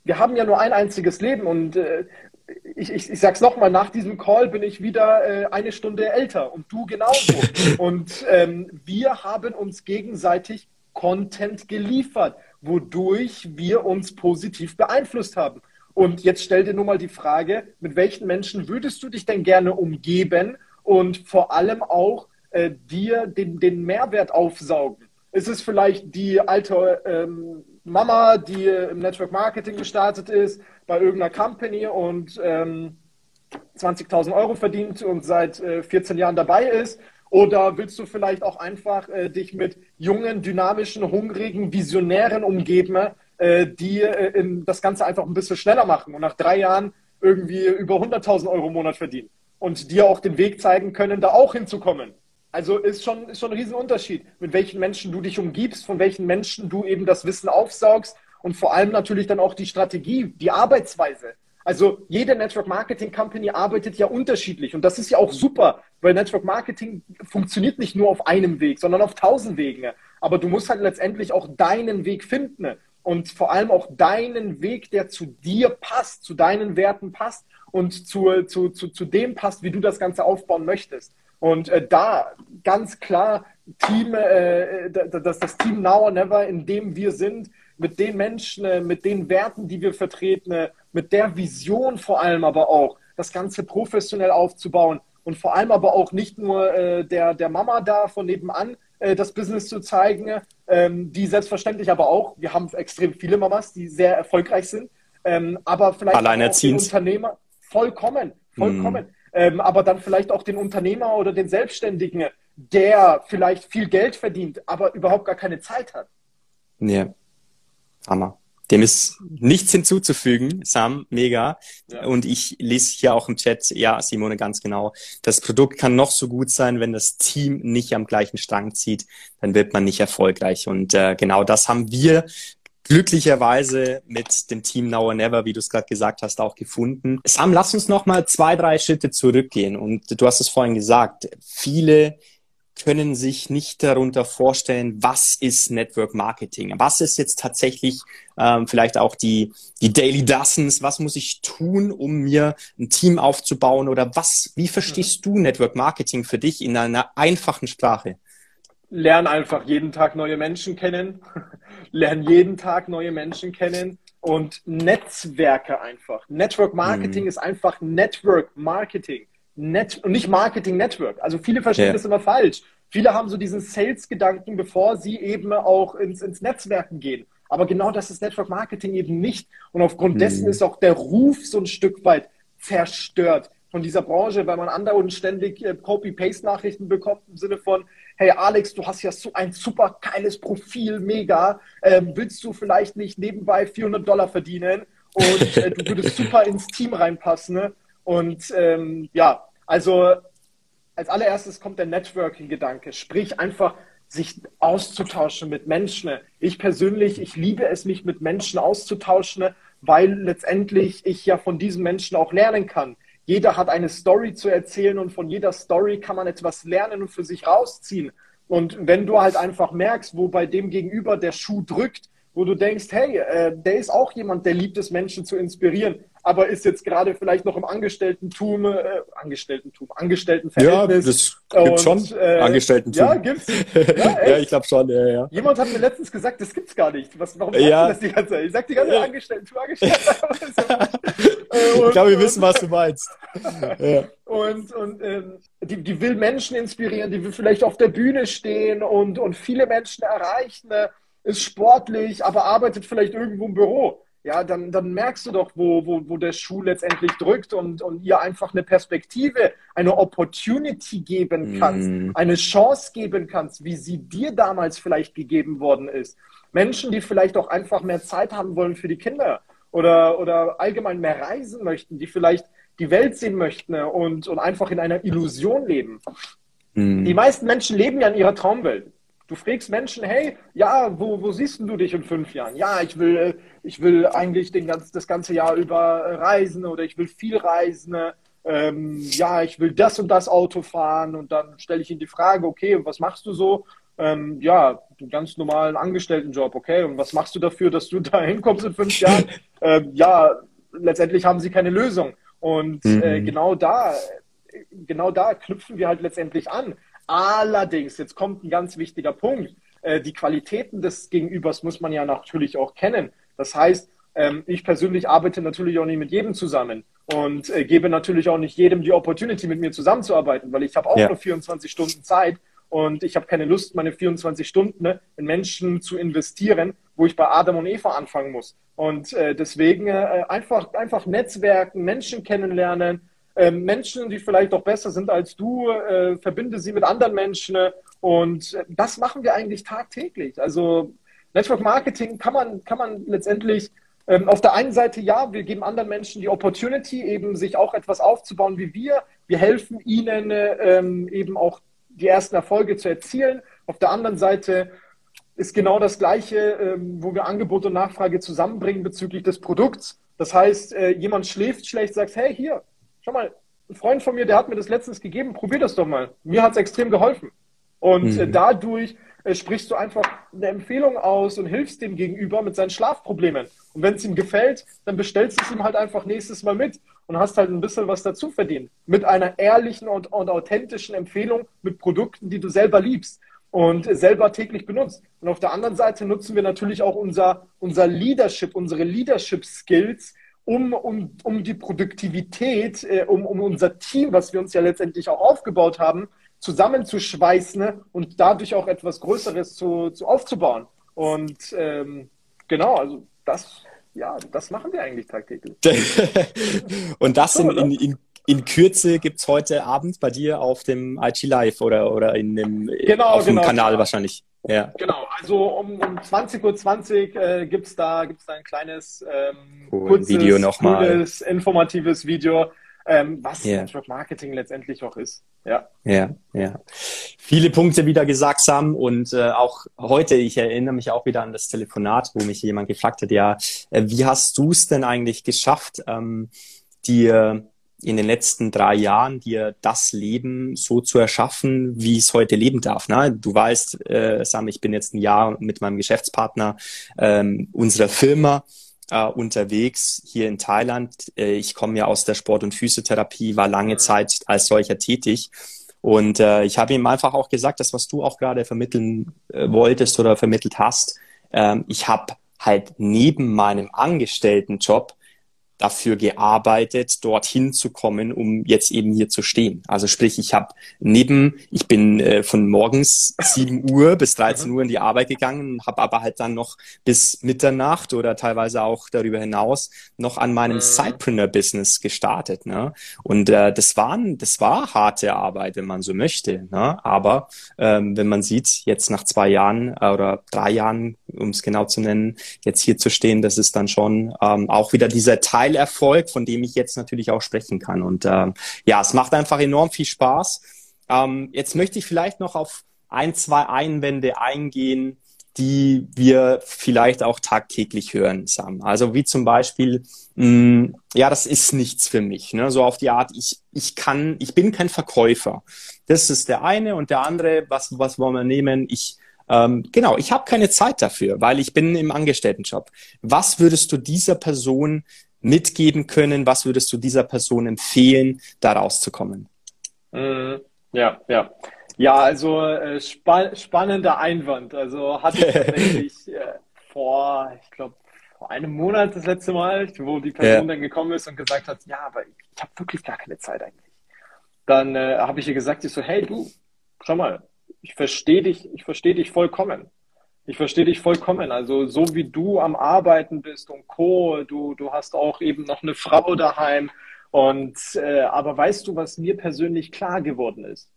wir haben ja nur ein einziges Leben und äh, ich, ich, ich sag's nochmal, nach diesem Call bin ich wieder äh, eine Stunde älter und du genauso. und ähm, wir haben uns gegenseitig Content geliefert, wodurch wir uns positiv beeinflusst haben. Und jetzt stell dir nur mal die Frage, mit welchen Menschen würdest du dich denn gerne umgeben und vor allem auch äh, dir den, den Mehrwert aufsaugen? Ist es vielleicht die alte ähm, Mama, die im Network Marketing gestartet ist, bei irgendeiner Company und ähm, 20.000 Euro verdient und seit äh, 14 Jahren dabei ist? Oder willst du vielleicht auch einfach äh, dich mit jungen, dynamischen, hungrigen, Visionären umgeben, äh, die äh, das Ganze einfach ein bisschen schneller machen und nach drei Jahren irgendwie über 100.000 Euro im Monat verdienen und dir auch den Weg zeigen können, da auch hinzukommen? Also ist schon, ist schon ein Riesenunterschied, mit welchen Menschen du dich umgibst, von welchen Menschen du eben das Wissen aufsaugst und vor allem natürlich dann auch die Strategie, die Arbeitsweise. Also jede Network Marketing Company arbeitet ja unterschiedlich und das ist ja auch super, weil Network Marketing funktioniert nicht nur auf einem Weg, sondern auf tausend Wegen. Aber du musst halt letztendlich auch deinen Weg finden und vor allem auch deinen Weg, der zu dir passt, zu deinen Werten passt und zu, zu, zu, zu dem passt, wie du das Ganze aufbauen möchtest. Und äh, da ganz klar Team, äh, das, das Team Now or Never, in dem wir sind, mit den Menschen, äh, mit den Werten, die wir vertreten, äh, mit der Vision vor allem aber auch, das Ganze professionell aufzubauen. Und vor allem aber auch nicht nur äh, der, der Mama da von nebenan äh, das Business zu zeigen, ähm, die selbstverständlich aber auch, wir haben extrem viele Mamas, die sehr erfolgreich sind, ähm, aber vielleicht auch den Unternehmer, vollkommen, vollkommen, mm. Ähm, aber dann vielleicht auch den Unternehmer oder den Selbstständigen, der vielleicht viel Geld verdient, aber überhaupt gar keine Zeit hat. Ja, Hammer. Dem ist nichts hinzuzufügen, Sam, mega. Ja. Und ich lese hier auch im Chat, ja, Simone, ganz genau. Das Produkt kann noch so gut sein, wenn das Team nicht am gleichen Strang zieht, dann wird man nicht erfolgreich. Und äh, genau das haben wir glücklicherweise mit dem Team Now or Never, wie du es gerade gesagt hast, auch gefunden. Sam, lass uns noch mal zwei, drei Schritte zurückgehen. Und du hast es vorhin gesagt, viele können sich nicht darunter vorstellen, was ist Network Marketing? Was ist jetzt tatsächlich ähm, vielleicht auch die, die Daily Dozens? Was muss ich tun, um mir ein Team aufzubauen? Oder was, wie verstehst mhm. du Network Marketing für dich in einer einfachen Sprache? Lern einfach jeden Tag neue Menschen kennen. Lern jeden Tag neue Menschen kennen und Netzwerke einfach. Network Marketing mhm. ist einfach Network Marketing. Net und nicht Marketing Network. Also viele verstehen yeah. das immer falsch. Viele haben so diesen Sales-Gedanken, bevor sie eben auch ins, ins Netzwerken gehen. Aber genau das ist Network Marketing eben nicht. Und aufgrund mhm. dessen ist auch der Ruf so ein Stück weit zerstört von dieser Branche, weil man andauernd ständig äh, Copy-Paste-Nachrichten bekommt im Sinne von, hey Alex, du hast ja so ein super geiles Profil, mega, ähm, willst du vielleicht nicht nebenbei 400 Dollar verdienen und äh, du würdest super ins Team reinpassen. Ne? Und ähm, ja, also als allererstes kommt der Networking-Gedanke, sprich einfach sich auszutauschen mit Menschen. Ich persönlich, ich liebe es, mich mit Menschen auszutauschen, weil letztendlich ich ja von diesen Menschen auch lernen kann. Jeder hat eine Story zu erzählen und von jeder Story kann man etwas lernen und für sich rausziehen. Und wenn du halt einfach merkst, wo bei dem Gegenüber der Schuh drückt, wo du denkst, hey, äh, der ist auch jemand, der liebt es, Menschen zu inspirieren, aber ist jetzt gerade vielleicht noch im Angestellten-Tum, äh, Angestellten-Tum, Angestelltenverhältnis. Ja, das gibt schon, äh, Angestellten-Tum. Ja, gibt's. Ja, ja ich glaube schon, ja, ja. Jemand hat mir letztens gesagt, das gibt's gar nicht. Was, warum ja. du das die ganze Zeit? Ich sag die ganze Zeit Angestellten-Tum, Angestellten Ich glaube, wir wissen, was du meinst. Ja. Und, und ähm, die, die will Menschen inspirieren, die will vielleicht auf der Bühne stehen und, und viele Menschen erreichen, ne? ist sportlich, aber arbeitet vielleicht irgendwo im Büro ja, dann, dann merkst du doch, wo, wo, wo der Schuh letztendlich drückt und, und ihr einfach eine Perspektive, eine Opportunity geben kannst, mm. eine Chance geben kannst, wie sie dir damals vielleicht gegeben worden ist. Menschen, die vielleicht auch einfach mehr Zeit haben wollen für die Kinder oder, oder allgemein mehr reisen möchten, die vielleicht die Welt sehen möchten und, und einfach in einer Illusion leben. Mm. Die meisten Menschen leben ja in ihrer Traumwelt. Du fragst Menschen, hey, ja, wo, wo siehst du dich in fünf Jahren? Ja, ich will, ich will eigentlich den ganz, das ganze Jahr über reisen oder ich will viel reisen. Ähm, ja, ich will das und das Auto fahren und dann stelle ich ihnen die Frage, okay, und was machst du so? Ähm, ja, einen ganz normalen Angestelltenjob, okay, und was machst du dafür, dass du da hinkommst in fünf Jahren? ähm, ja, letztendlich haben sie keine Lösung. Und mhm. äh, genau da, genau da knüpfen wir halt letztendlich an. Allerdings, jetzt kommt ein ganz wichtiger Punkt. Äh, die Qualitäten des Gegenübers muss man ja natürlich auch kennen. Das heißt, ähm, ich persönlich arbeite natürlich auch nicht mit jedem zusammen und äh, gebe natürlich auch nicht jedem die Opportunity, mit mir zusammenzuarbeiten, weil ich habe auch ja. nur 24 Stunden Zeit und ich habe keine Lust, meine 24 Stunden ne, in Menschen zu investieren, wo ich bei Adam und Eva anfangen muss. Und äh, deswegen einfach, einfach Netzwerken, Menschen kennenlernen, Menschen, die vielleicht auch besser sind als du, äh, verbinde sie mit anderen Menschen. Und das machen wir eigentlich tagtäglich. Also Network Marketing kann man, kann man letztendlich ähm, auf der einen Seite, ja, wir geben anderen Menschen die Opportunity, eben sich auch etwas aufzubauen wie wir. Wir helfen ihnen ähm, eben auch die ersten Erfolge zu erzielen. Auf der anderen Seite ist genau das Gleiche, ähm, wo wir Angebot und Nachfrage zusammenbringen bezüglich des Produkts. Das heißt, äh, jemand schläft schlecht, sagt, hey, hier, schau mal, ein Freund von mir, der hat mir das letztens gegeben, probier das doch mal. Mir hat es extrem geholfen. Und äh, mhm. dadurch äh, sprichst du einfach eine Empfehlung aus und hilfst dem Gegenüber mit seinen Schlafproblemen. Und wenn es ihm gefällt, dann bestellst du es ihm halt einfach nächstes Mal mit und hast halt ein bisschen was dazu verdient. Mit einer ehrlichen und, und authentischen Empfehlung mit Produkten, die du selber liebst und selber täglich benutzt. Und auf der anderen Seite nutzen wir natürlich auch unser, unser Leadership, unsere Leadership Skills, um, um, um die Produktivität, äh, um, um unser Team, was wir uns ja letztendlich auch aufgebaut haben, zusammenzuschweißen und dadurch auch etwas Größeres zu, zu aufzubauen. Und ähm, genau, also das, ja, das machen wir eigentlich tagtäglich. und das in, in, in, in Kürze gibt es heute Abend bei dir auf dem IT Live oder, oder in dem, genau, auf dem genau, Kanal genau. wahrscheinlich. Ja. Genau, also um, um 20.20 Uhr 20, äh, gibt es da, gibt's da ein kleines, ähm, cool. kurzes, Video nochmal. cooles, informatives Video, ähm, was yeah. Network Marketing letztendlich auch ist. Ja. ja, ja. Viele Punkte wieder gesagt haben und äh, auch heute, ich erinnere mich auch wieder an das Telefonat, wo mich jemand gefragt hat, ja, äh, wie hast du es denn eigentlich geschafft, ähm, dir in den letzten drei Jahren dir das Leben so zu erschaffen, wie es heute leben darf. Ne? Du weißt, äh, Sam, ich bin jetzt ein Jahr mit meinem Geschäftspartner ähm, unserer Firma äh, unterwegs hier in Thailand. Äh, ich komme ja aus der Sport- und Physiotherapie, war lange mhm. Zeit als solcher tätig. Und äh, ich habe ihm einfach auch gesagt, das, was du auch gerade vermitteln äh, wolltest oder vermittelt hast, ähm, ich habe halt neben meinem Angestelltenjob dafür gearbeitet, dorthin zu kommen, um jetzt eben hier zu stehen. Also sprich, ich habe neben, ich bin äh, von morgens 7 Uhr bis 13 Uhr in die Arbeit gegangen, habe aber halt dann noch bis Mitternacht oder teilweise auch darüber hinaus noch an meinem mhm. Sidepreneur-Business gestartet. Ne? Und äh, das, waren, das war harte Arbeit, wenn man so möchte. Ne? Aber ähm, wenn man sieht, jetzt nach zwei Jahren äh, oder drei Jahren, um es genau zu nennen, jetzt hier zu stehen, das ist dann schon ähm, auch wieder dieser Teilerfolg, von dem ich jetzt natürlich auch sprechen kann. Und ähm, ja, es macht einfach enorm viel Spaß. Ähm, jetzt möchte ich vielleicht noch auf ein, zwei Einwände eingehen, die wir vielleicht auch tagtäglich hören, Sam. Also wie zum Beispiel, mh, mm, ja, das ist nichts für mich. Ne? So auf die Art, ich, ich kann, ich bin kein Verkäufer. Das ist der eine und der andere, was, was wollen wir nehmen? Ich, ähm, genau, ich habe keine Zeit dafür, weil ich bin im Angestelltenjob. Was würdest du dieser Person mitgeben können? Was würdest du dieser Person empfehlen, da rauszukommen? Mhm. Ja, ja. Ja, also äh, spa spannender Einwand. Also hatte ich tatsächlich äh, vor, ich glaube, vor einem Monat das letzte Mal, wo die Person ja. dann gekommen ist und gesagt hat, ja, aber ich, ich habe wirklich gar keine Zeit eigentlich. Dann äh, habe ich ihr gesagt, ich so, hey du, schau mal, ich verstehe dich, ich verstehe dich vollkommen. Ich verstehe dich vollkommen. Also so wie du am Arbeiten bist und Co. Du, du hast auch eben noch eine Frau daheim. Und äh, aber weißt du, was mir persönlich klar geworden ist?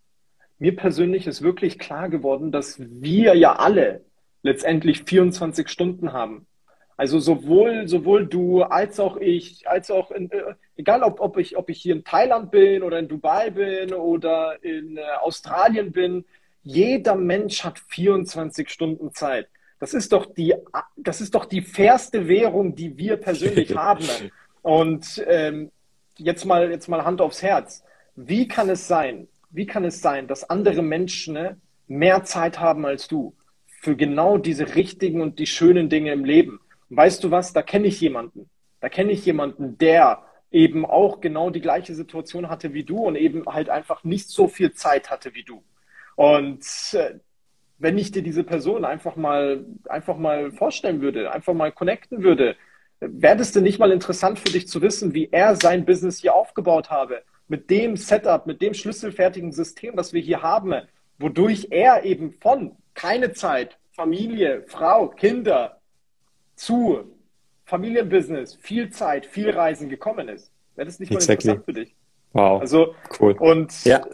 Mir persönlich ist wirklich klar geworden, dass wir ja alle letztendlich 24 Stunden haben. Also sowohl, sowohl du als auch ich, als auch in, äh, egal ob, ob, ich, ob ich hier in Thailand bin oder in Dubai bin oder in äh, Australien bin, jeder Mensch hat 24 Stunden Zeit. Das ist doch die, das ist doch die fairste Währung, die wir persönlich haben. Und ähm, jetzt mal, jetzt mal Hand aufs Herz. Wie kann es sein, wie kann es sein, dass andere Menschen ne, mehr Zeit haben als du für genau diese richtigen und die schönen Dinge im Leben? Und weißt du was? Da kenne ich jemanden. Da kenne ich jemanden, der eben auch genau die gleiche Situation hatte wie du und eben halt einfach nicht so viel Zeit hatte wie du. Und äh, wenn ich dir diese Person einfach mal, einfach mal vorstellen würde, einfach mal connecten würde, wäre es denn nicht mal interessant für dich zu wissen, wie er sein Business hier aufgebaut habe? Mit dem Setup, mit dem schlüsselfertigen System, was wir hier haben, wodurch er eben von keine Zeit, Familie, Frau, Kinder zu Familienbusiness, viel Zeit, viel Reisen gekommen ist. Wäre das nicht mal exactly. interessant für dich? Wow. Also, cool. Und ja.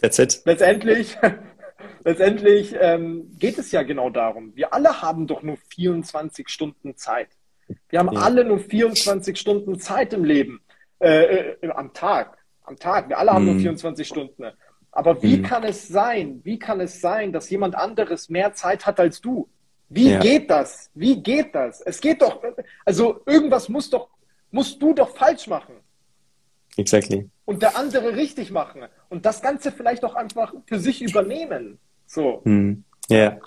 That's it. Letztendlich, letztendlich ähm, geht es ja genau darum. Wir alle haben doch nur 24 Stunden Zeit. Wir haben ja. alle nur 24 Stunden Zeit im Leben, äh, äh, am Tag. Am Tag. Wir alle haben mhm. nur 24 Stunden. Aber wie mhm. kann es sein, wie kann es sein, dass jemand anderes mehr Zeit hat als du? Wie ja. geht das? Wie geht das? Es geht doch, also irgendwas muss doch, musst du doch falsch machen. Exactly. Und der andere richtig machen. Und das Ganze vielleicht auch einfach für sich übernehmen. So. Hm. Ja.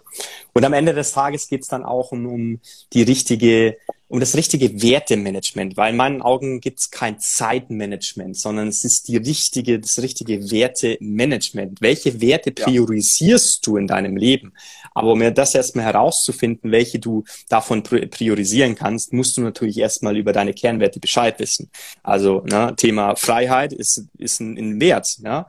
Und am Ende des Tages geht es dann auch um, um die richtige um das richtige Wertemanagement, weil in meinen Augen gibt es kein Zeitmanagement, sondern es ist die richtige, das richtige Wertemanagement. Welche Werte priorisierst ja. du in deinem Leben? Aber um mir das erstmal herauszufinden, welche du davon priorisieren kannst, musst du natürlich erstmal über deine Kernwerte Bescheid wissen. Also ne, Thema Freiheit ist, ist ein, ein Wert. Ne?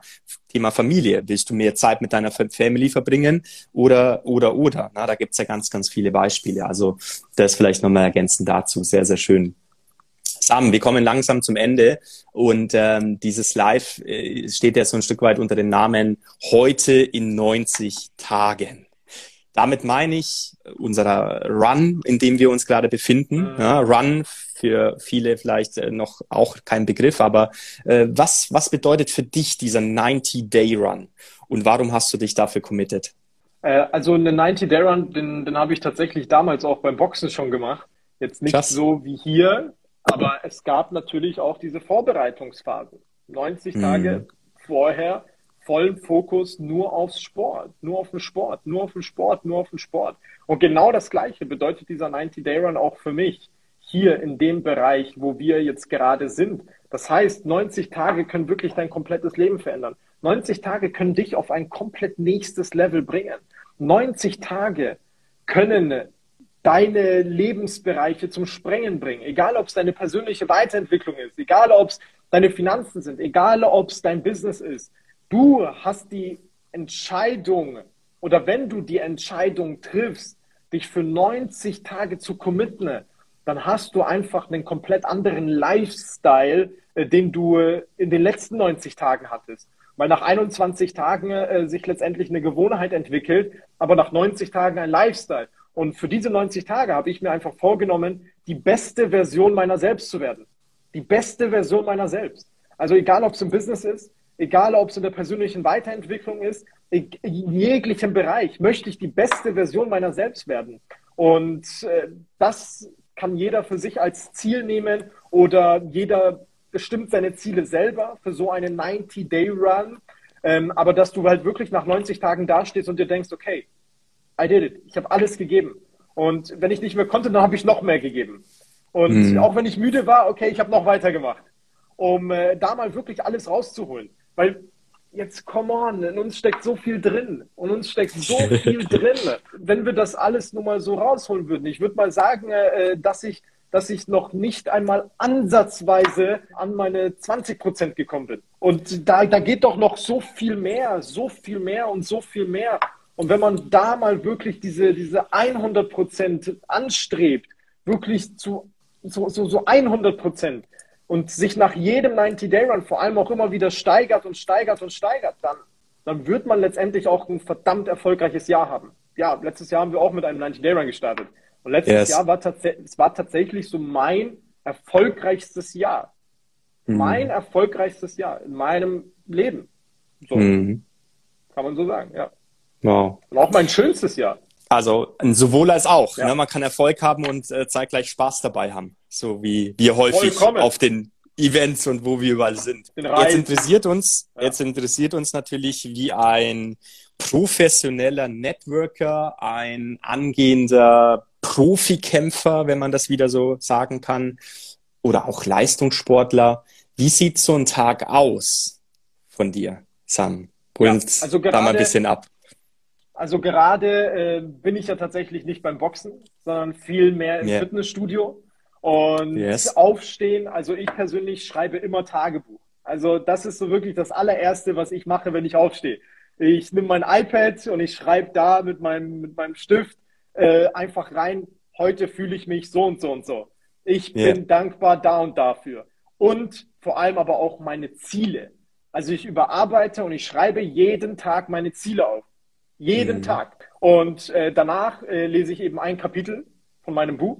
Thema Familie. Willst du mehr Zeit mit deiner Family verbringen oder, oder, oder? Na, da gibt's ja ganz, ganz viele Beispiele. Also das vielleicht nochmal ergänzend dazu. Sehr, sehr schön. Sam, wir kommen langsam zum Ende und ähm, dieses Live äh, steht ja so ein Stück weit unter dem Namen heute in 90 Tagen. Damit meine ich unserer Run, in dem wir uns gerade befinden. Mhm. Ja, Run für viele vielleicht äh, noch auch kein Begriff, aber äh, was, was bedeutet für dich dieser 90-Day-Run und warum hast du dich dafür committed? Äh, also eine 90-Day-Run, den, den habe ich tatsächlich damals auch beim Boxen schon gemacht. Jetzt nicht Krass. so wie hier, aber es gab natürlich auch diese Vorbereitungsphase. 90 Tage mhm. vorher vollen Fokus nur aufs Sport, nur auf den Sport, nur auf den Sport, nur auf den Sport. Und genau das Gleiche bedeutet dieser 90-Day-Run auch für mich hier in dem Bereich, wo wir jetzt gerade sind. Das heißt, 90 Tage können wirklich dein komplettes Leben verändern. 90 Tage können dich auf ein komplett nächstes Level bringen. 90 Tage können deine Lebensbereiche zum Sprengen bringen. Egal, ob es deine persönliche Weiterentwicklung ist, egal, ob es deine Finanzen sind, egal, ob es dein Business ist. Du hast die Entscheidung oder wenn du die Entscheidung triffst, dich für 90 Tage zu committen, dann hast du einfach einen komplett anderen Lifestyle, äh, den du äh, in den letzten 90 Tagen hattest. Weil nach 21 Tagen äh, sich letztendlich eine Gewohnheit entwickelt, aber nach 90 Tagen ein Lifestyle. Und für diese 90 Tage habe ich mir einfach vorgenommen, die beste Version meiner selbst zu werden. Die beste Version meiner selbst. Also egal, ob es im Business ist, egal, ob es in der persönlichen Weiterentwicklung ist, in jeglichem Bereich möchte ich die beste Version meiner selbst werden. Und das kann jeder für sich als Ziel nehmen oder jeder bestimmt seine Ziele selber für so einen 90-Day-Run. Ähm, aber dass du halt wirklich nach 90 Tagen dastehst und dir denkst, okay, I did it. Ich habe alles gegeben. Und wenn ich nicht mehr konnte, dann habe ich noch mehr gegeben. Und mhm. auch wenn ich müde war, okay, ich habe noch weitergemacht, um äh, da mal wirklich alles rauszuholen. Weil jetzt, come on, in uns steckt so viel drin. Und uns steckt so viel drin. Wenn wir das alles nur mal so rausholen würden. Ich würde mal sagen, äh, dass ich dass ich noch nicht einmal ansatzweise an meine 20 Prozent gekommen bin. Und da, da geht doch noch so viel mehr, so viel mehr und so viel mehr. Und wenn man da mal wirklich diese, diese 100 Prozent anstrebt, wirklich zu so, so, so 100 Prozent und sich nach jedem 90-Day-Run vor allem auch immer wieder steigert und steigert und steigert, dann, dann wird man letztendlich auch ein verdammt erfolgreiches Jahr haben. Ja, letztes Jahr haben wir auch mit einem 90-Day-Run gestartet. Und letztes yes. Jahr war, es war tatsächlich so mein erfolgreichstes Jahr. Mhm. Mein erfolgreichstes Jahr in meinem Leben. So. Mhm. Kann man so sagen, ja. Wow. Und auch mein schönstes Jahr. Also sowohl als auch. Ja. Ne? Man kann Erfolg haben und äh, zeitgleich Spaß dabei haben. So wie wir häufig Vollkommen. auf den Events und wo wir überall sind. Jetzt interessiert uns, ja. jetzt interessiert uns natürlich, wie ein professioneller Networker, ein angehender Profikämpfer, wenn man das wieder so sagen kann, oder auch Leistungssportler. Wie sieht so ein Tag aus von dir, Sam? Hol uns ja, also da mal ein bisschen ab. Also gerade äh, bin ich ja tatsächlich nicht beim Boxen, sondern viel mehr im yeah. Fitnessstudio. Und yes. aufstehen, also ich persönlich schreibe immer Tagebuch. Also das ist so wirklich das allererste, was ich mache, wenn ich aufstehe. Ich nehme mein iPad und ich schreibe da mit meinem, mit meinem Stift äh, einfach rein, heute fühle ich mich so und so und so. Ich yeah. bin dankbar da und dafür. Und vor allem aber auch meine Ziele. Also ich überarbeite und ich schreibe jeden Tag meine Ziele auf. Jeden mhm. Tag. Und äh, danach äh, lese ich eben ein Kapitel von meinem Buch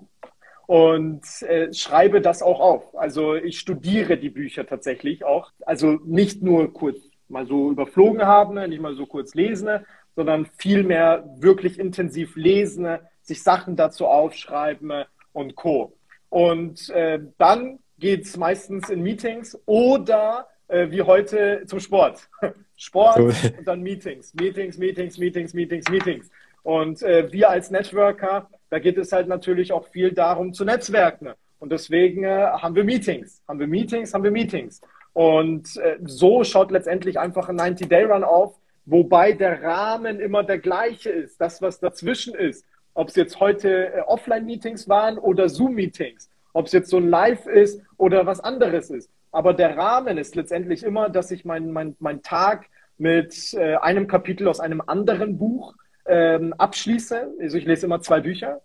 und äh, schreibe das auch auf. Also ich studiere die Bücher tatsächlich auch. Also nicht nur kurz mal so überflogen haben, nicht mal so kurz lesen, sondern vielmehr wirklich intensiv lesen, sich Sachen dazu aufschreiben und Co. Und äh, dann geht's meistens in Meetings oder äh, wie heute zum Sport. Sport und dann Meetings, Meetings, Meetings, Meetings, Meetings, Meetings. Und äh, wir als Networker, da geht es halt natürlich auch viel darum zu netzwerken. Und deswegen äh, haben wir Meetings, haben wir Meetings, haben wir Meetings. Und äh, so schaut letztendlich einfach ein 90-Day-Run auf, wobei der Rahmen immer der gleiche ist. Das, was dazwischen ist, ob es jetzt heute äh, Offline-Meetings waren oder Zoom-Meetings, ob es jetzt so ein Live ist oder was anderes ist. Aber der Rahmen ist letztendlich immer, dass ich meinen mein, mein Tag mit äh, einem Kapitel aus einem anderen Buch ähm, abschließe. Also ich lese immer zwei Bücher.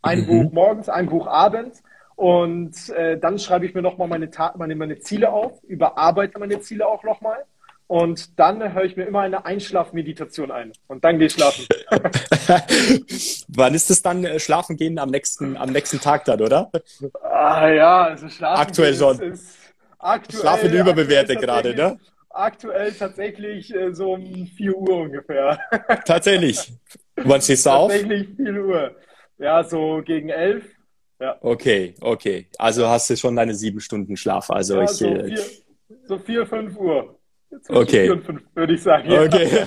Ein mhm. Buch morgens, ein Buch abends. Und äh, dann schreibe ich mir nochmal meine, meine, meine Ziele auf, überarbeite meine Ziele auch nochmal. Und dann höre ich mir immer eine Einschlafmeditation ein. Und dann gehe ich schlafen. Wann ist es dann äh, schlafen gehen am nächsten, am nächsten Tag dann, oder? Ah ja, also schlafen Aktuell schon. Ist, ist aktuell, Schlafen überbewertet gerade, ne? Aktuell tatsächlich äh, so um 4 Uhr ungefähr. Tatsächlich. Wann stehst du auf? Tatsächlich 4 Uhr. Ja, so gegen 11. Ja. Okay, okay. Also hast du schon deine sieben Stunden Schlaf. Also ja, ich, so, vier, so 4, 5 Uhr. Okay. 4 und 5, würde ich sagen. Ja. Okay.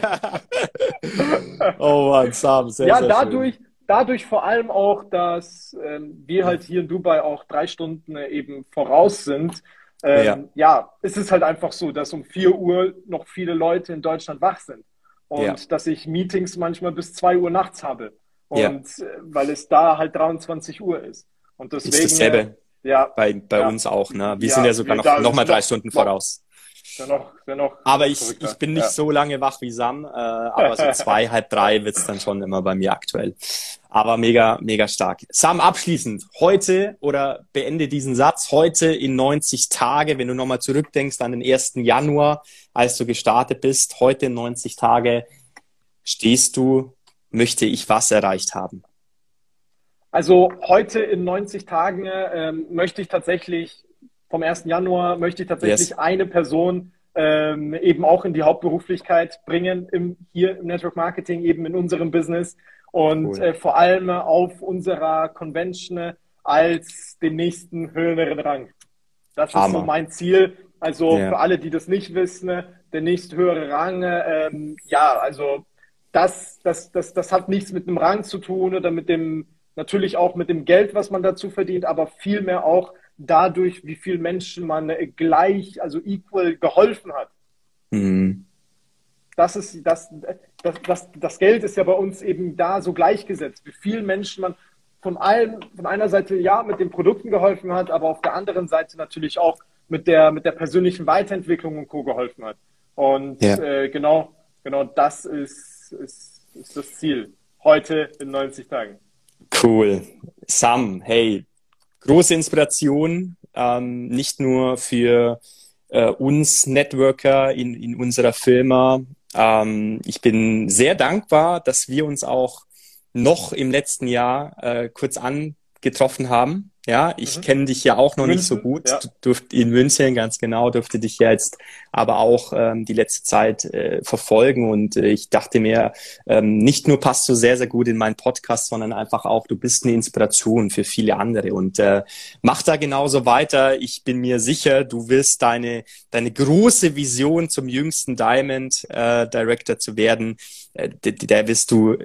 oh Mann, Sam, sehr, Ja, sehr dadurch, schön. dadurch vor allem auch, dass ähm, wir halt hier in Dubai auch drei Stunden eben voraus sind, ähm, ja. ja, es ist halt einfach so, dass um 4 Uhr noch viele Leute in Deutschland wach sind. Und ja. dass ich Meetings manchmal bis 2 Uhr nachts habe. Und ja. Äh, weil es da halt 23 Uhr ist. Und deswegen. Ist dasselbe. Ja. Bei, bei uns auch, ne? Wir sind ja sogar noch, noch mal drei Stunden voraus. Noch, noch aber ich, ich bin nicht ja. so lange wach wie Sam, äh, aber so zwei, halb drei wird's dann schon immer bei mir aktuell. Aber mega, mega stark. Sam, abschließend, heute oder beende diesen Satz, heute in 90 Tage, wenn du nochmal zurückdenkst an den 1. Januar, als du gestartet bist, heute in 90 Tage, stehst du, möchte ich was erreicht haben? Also heute in 90 Tagen ähm, möchte ich tatsächlich, vom 1. Januar möchte ich tatsächlich yes. eine Person ähm, eben auch in die Hauptberuflichkeit bringen, im, hier im Network Marketing, eben in unserem Business und cool. äh, vor allem auf unserer Convention als den nächsten höheren Rang. Das Hammer. ist so mein Ziel. Also yeah. für alle, die das nicht wissen, der nächste höhere Rang, ähm, ja, also das, das, das, das hat nichts mit einem Rang zu tun oder mit dem, natürlich auch mit dem Geld, was man dazu verdient, aber vielmehr auch dadurch, wie viel Menschen man gleich, also equal geholfen hat. Mhm. Das ist, das, das, das, das Geld ist ja bei uns eben da so gleichgesetzt, wie vielen Menschen man von allem, von einer Seite ja mit den Produkten geholfen hat, aber auf der anderen Seite natürlich auch mit der, mit der persönlichen Weiterentwicklung und Co. geholfen hat. Und ja. äh, genau, genau das ist, ist, ist das Ziel. Heute in 90 Tagen. Cool. Sam, hey, große Inspiration, ähm, nicht nur für äh, uns Networker in, in unserer Firma, ähm, ich bin sehr dankbar, dass wir uns auch noch im letzten Jahr äh, kurz angetroffen haben ja, ich mhm. kenne dich ja auch noch München, nicht so gut. Ja. Du durft in München ganz genau, durfte dich ja jetzt aber auch ähm, die letzte Zeit äh, verfolgen und äh, ich dachte mir, ähm, nicht nur passt du sehr, sehr gut in meinen Podcast, sondern einfach auch, du bist eine Inspiration für viele andere und äh, mach da genauso weiter. Ich bin mir sicher, du wirst deine, deine große Vision zum jüngsten Diamond äh, Director zu werden, der, der wirst du,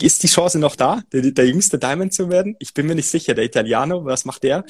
ist die Chance noch da, der, der jüngste Diamond zu werden? Ich bin mir nicht sicher, der Italiener Milano, was macht der?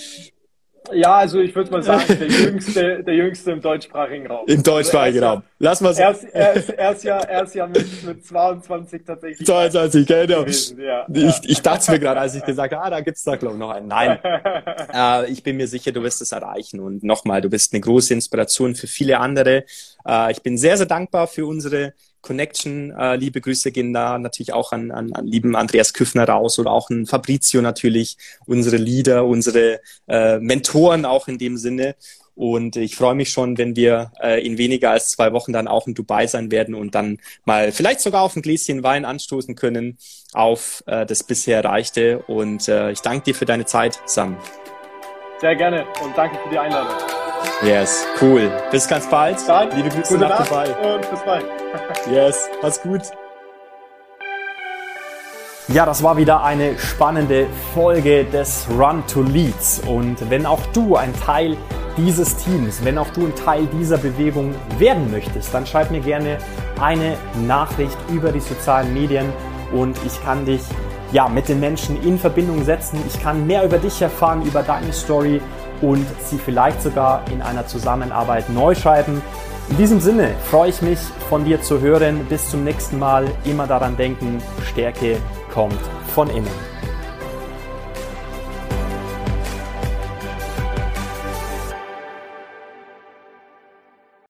Ja, also ich würde mal sagen, der jüngste, der jüngste im deutschsprachigen Raum. Im deutschsprachigen also Raum. Lass mal so. Er ist, er ist, er ist ja, er ist ja mit, mit 22 tatsächlich. 22, genau. Ja, ich, ich dachte mir gerade, als ich gesagt habe, ah, da gibt's da glaube ich noch einen. Nein. äh, ich bin mir sicher, du wirst es erreichen. Und nochmal, du bist eine große Inspiration für viele andere. Äh, ich bin sehr, sehr dankbar für unsere Connection. Äh, liebe Grüße gehen da natürlich auch an, an, an lieben Andreas Küffner raus oder auch an Fabrizio natürlich, unsere Leader, unsere äh, Mentoren auch in dem Sinne. Und ich freue mich schon, wenn wir äh, in weniger als zwei Wochen dann auch in Dubai sein werden und dann mal vielleicht sogar auf ein Gläschen Wein anstoßen können auf äh, das bisher Erreichte. Und äh, ich danke dir für deine Zeit, Sam. Sehr gerne und danke für die Einladung. Yes, cool. Bis ganz bald. Dann, Liebe Grüße nach Nacht Dubai. Und bis bald. yes, mach's gut. Ja, das war wieder eine spannende Folge des Run to Leads. Und wenn auch du ein Teil dieses Teams, wenn auch du ein Teil dieser Bewegung werden möchtest, dann schreib mir gerne eine Nachricht über die sozialen Medien und ich kann dich ja, mit den Menschen in Verbindung setzen. Ich kann mehr über dich erfahren, über deine Story und sie vielleicht sogar in einer Zusammenarbeit neu schreiben. In diesem Sinne freue ich mich von dir zu hören. Bis zum nächsten Mal. Immer daran denken, Stärke kommt von innen.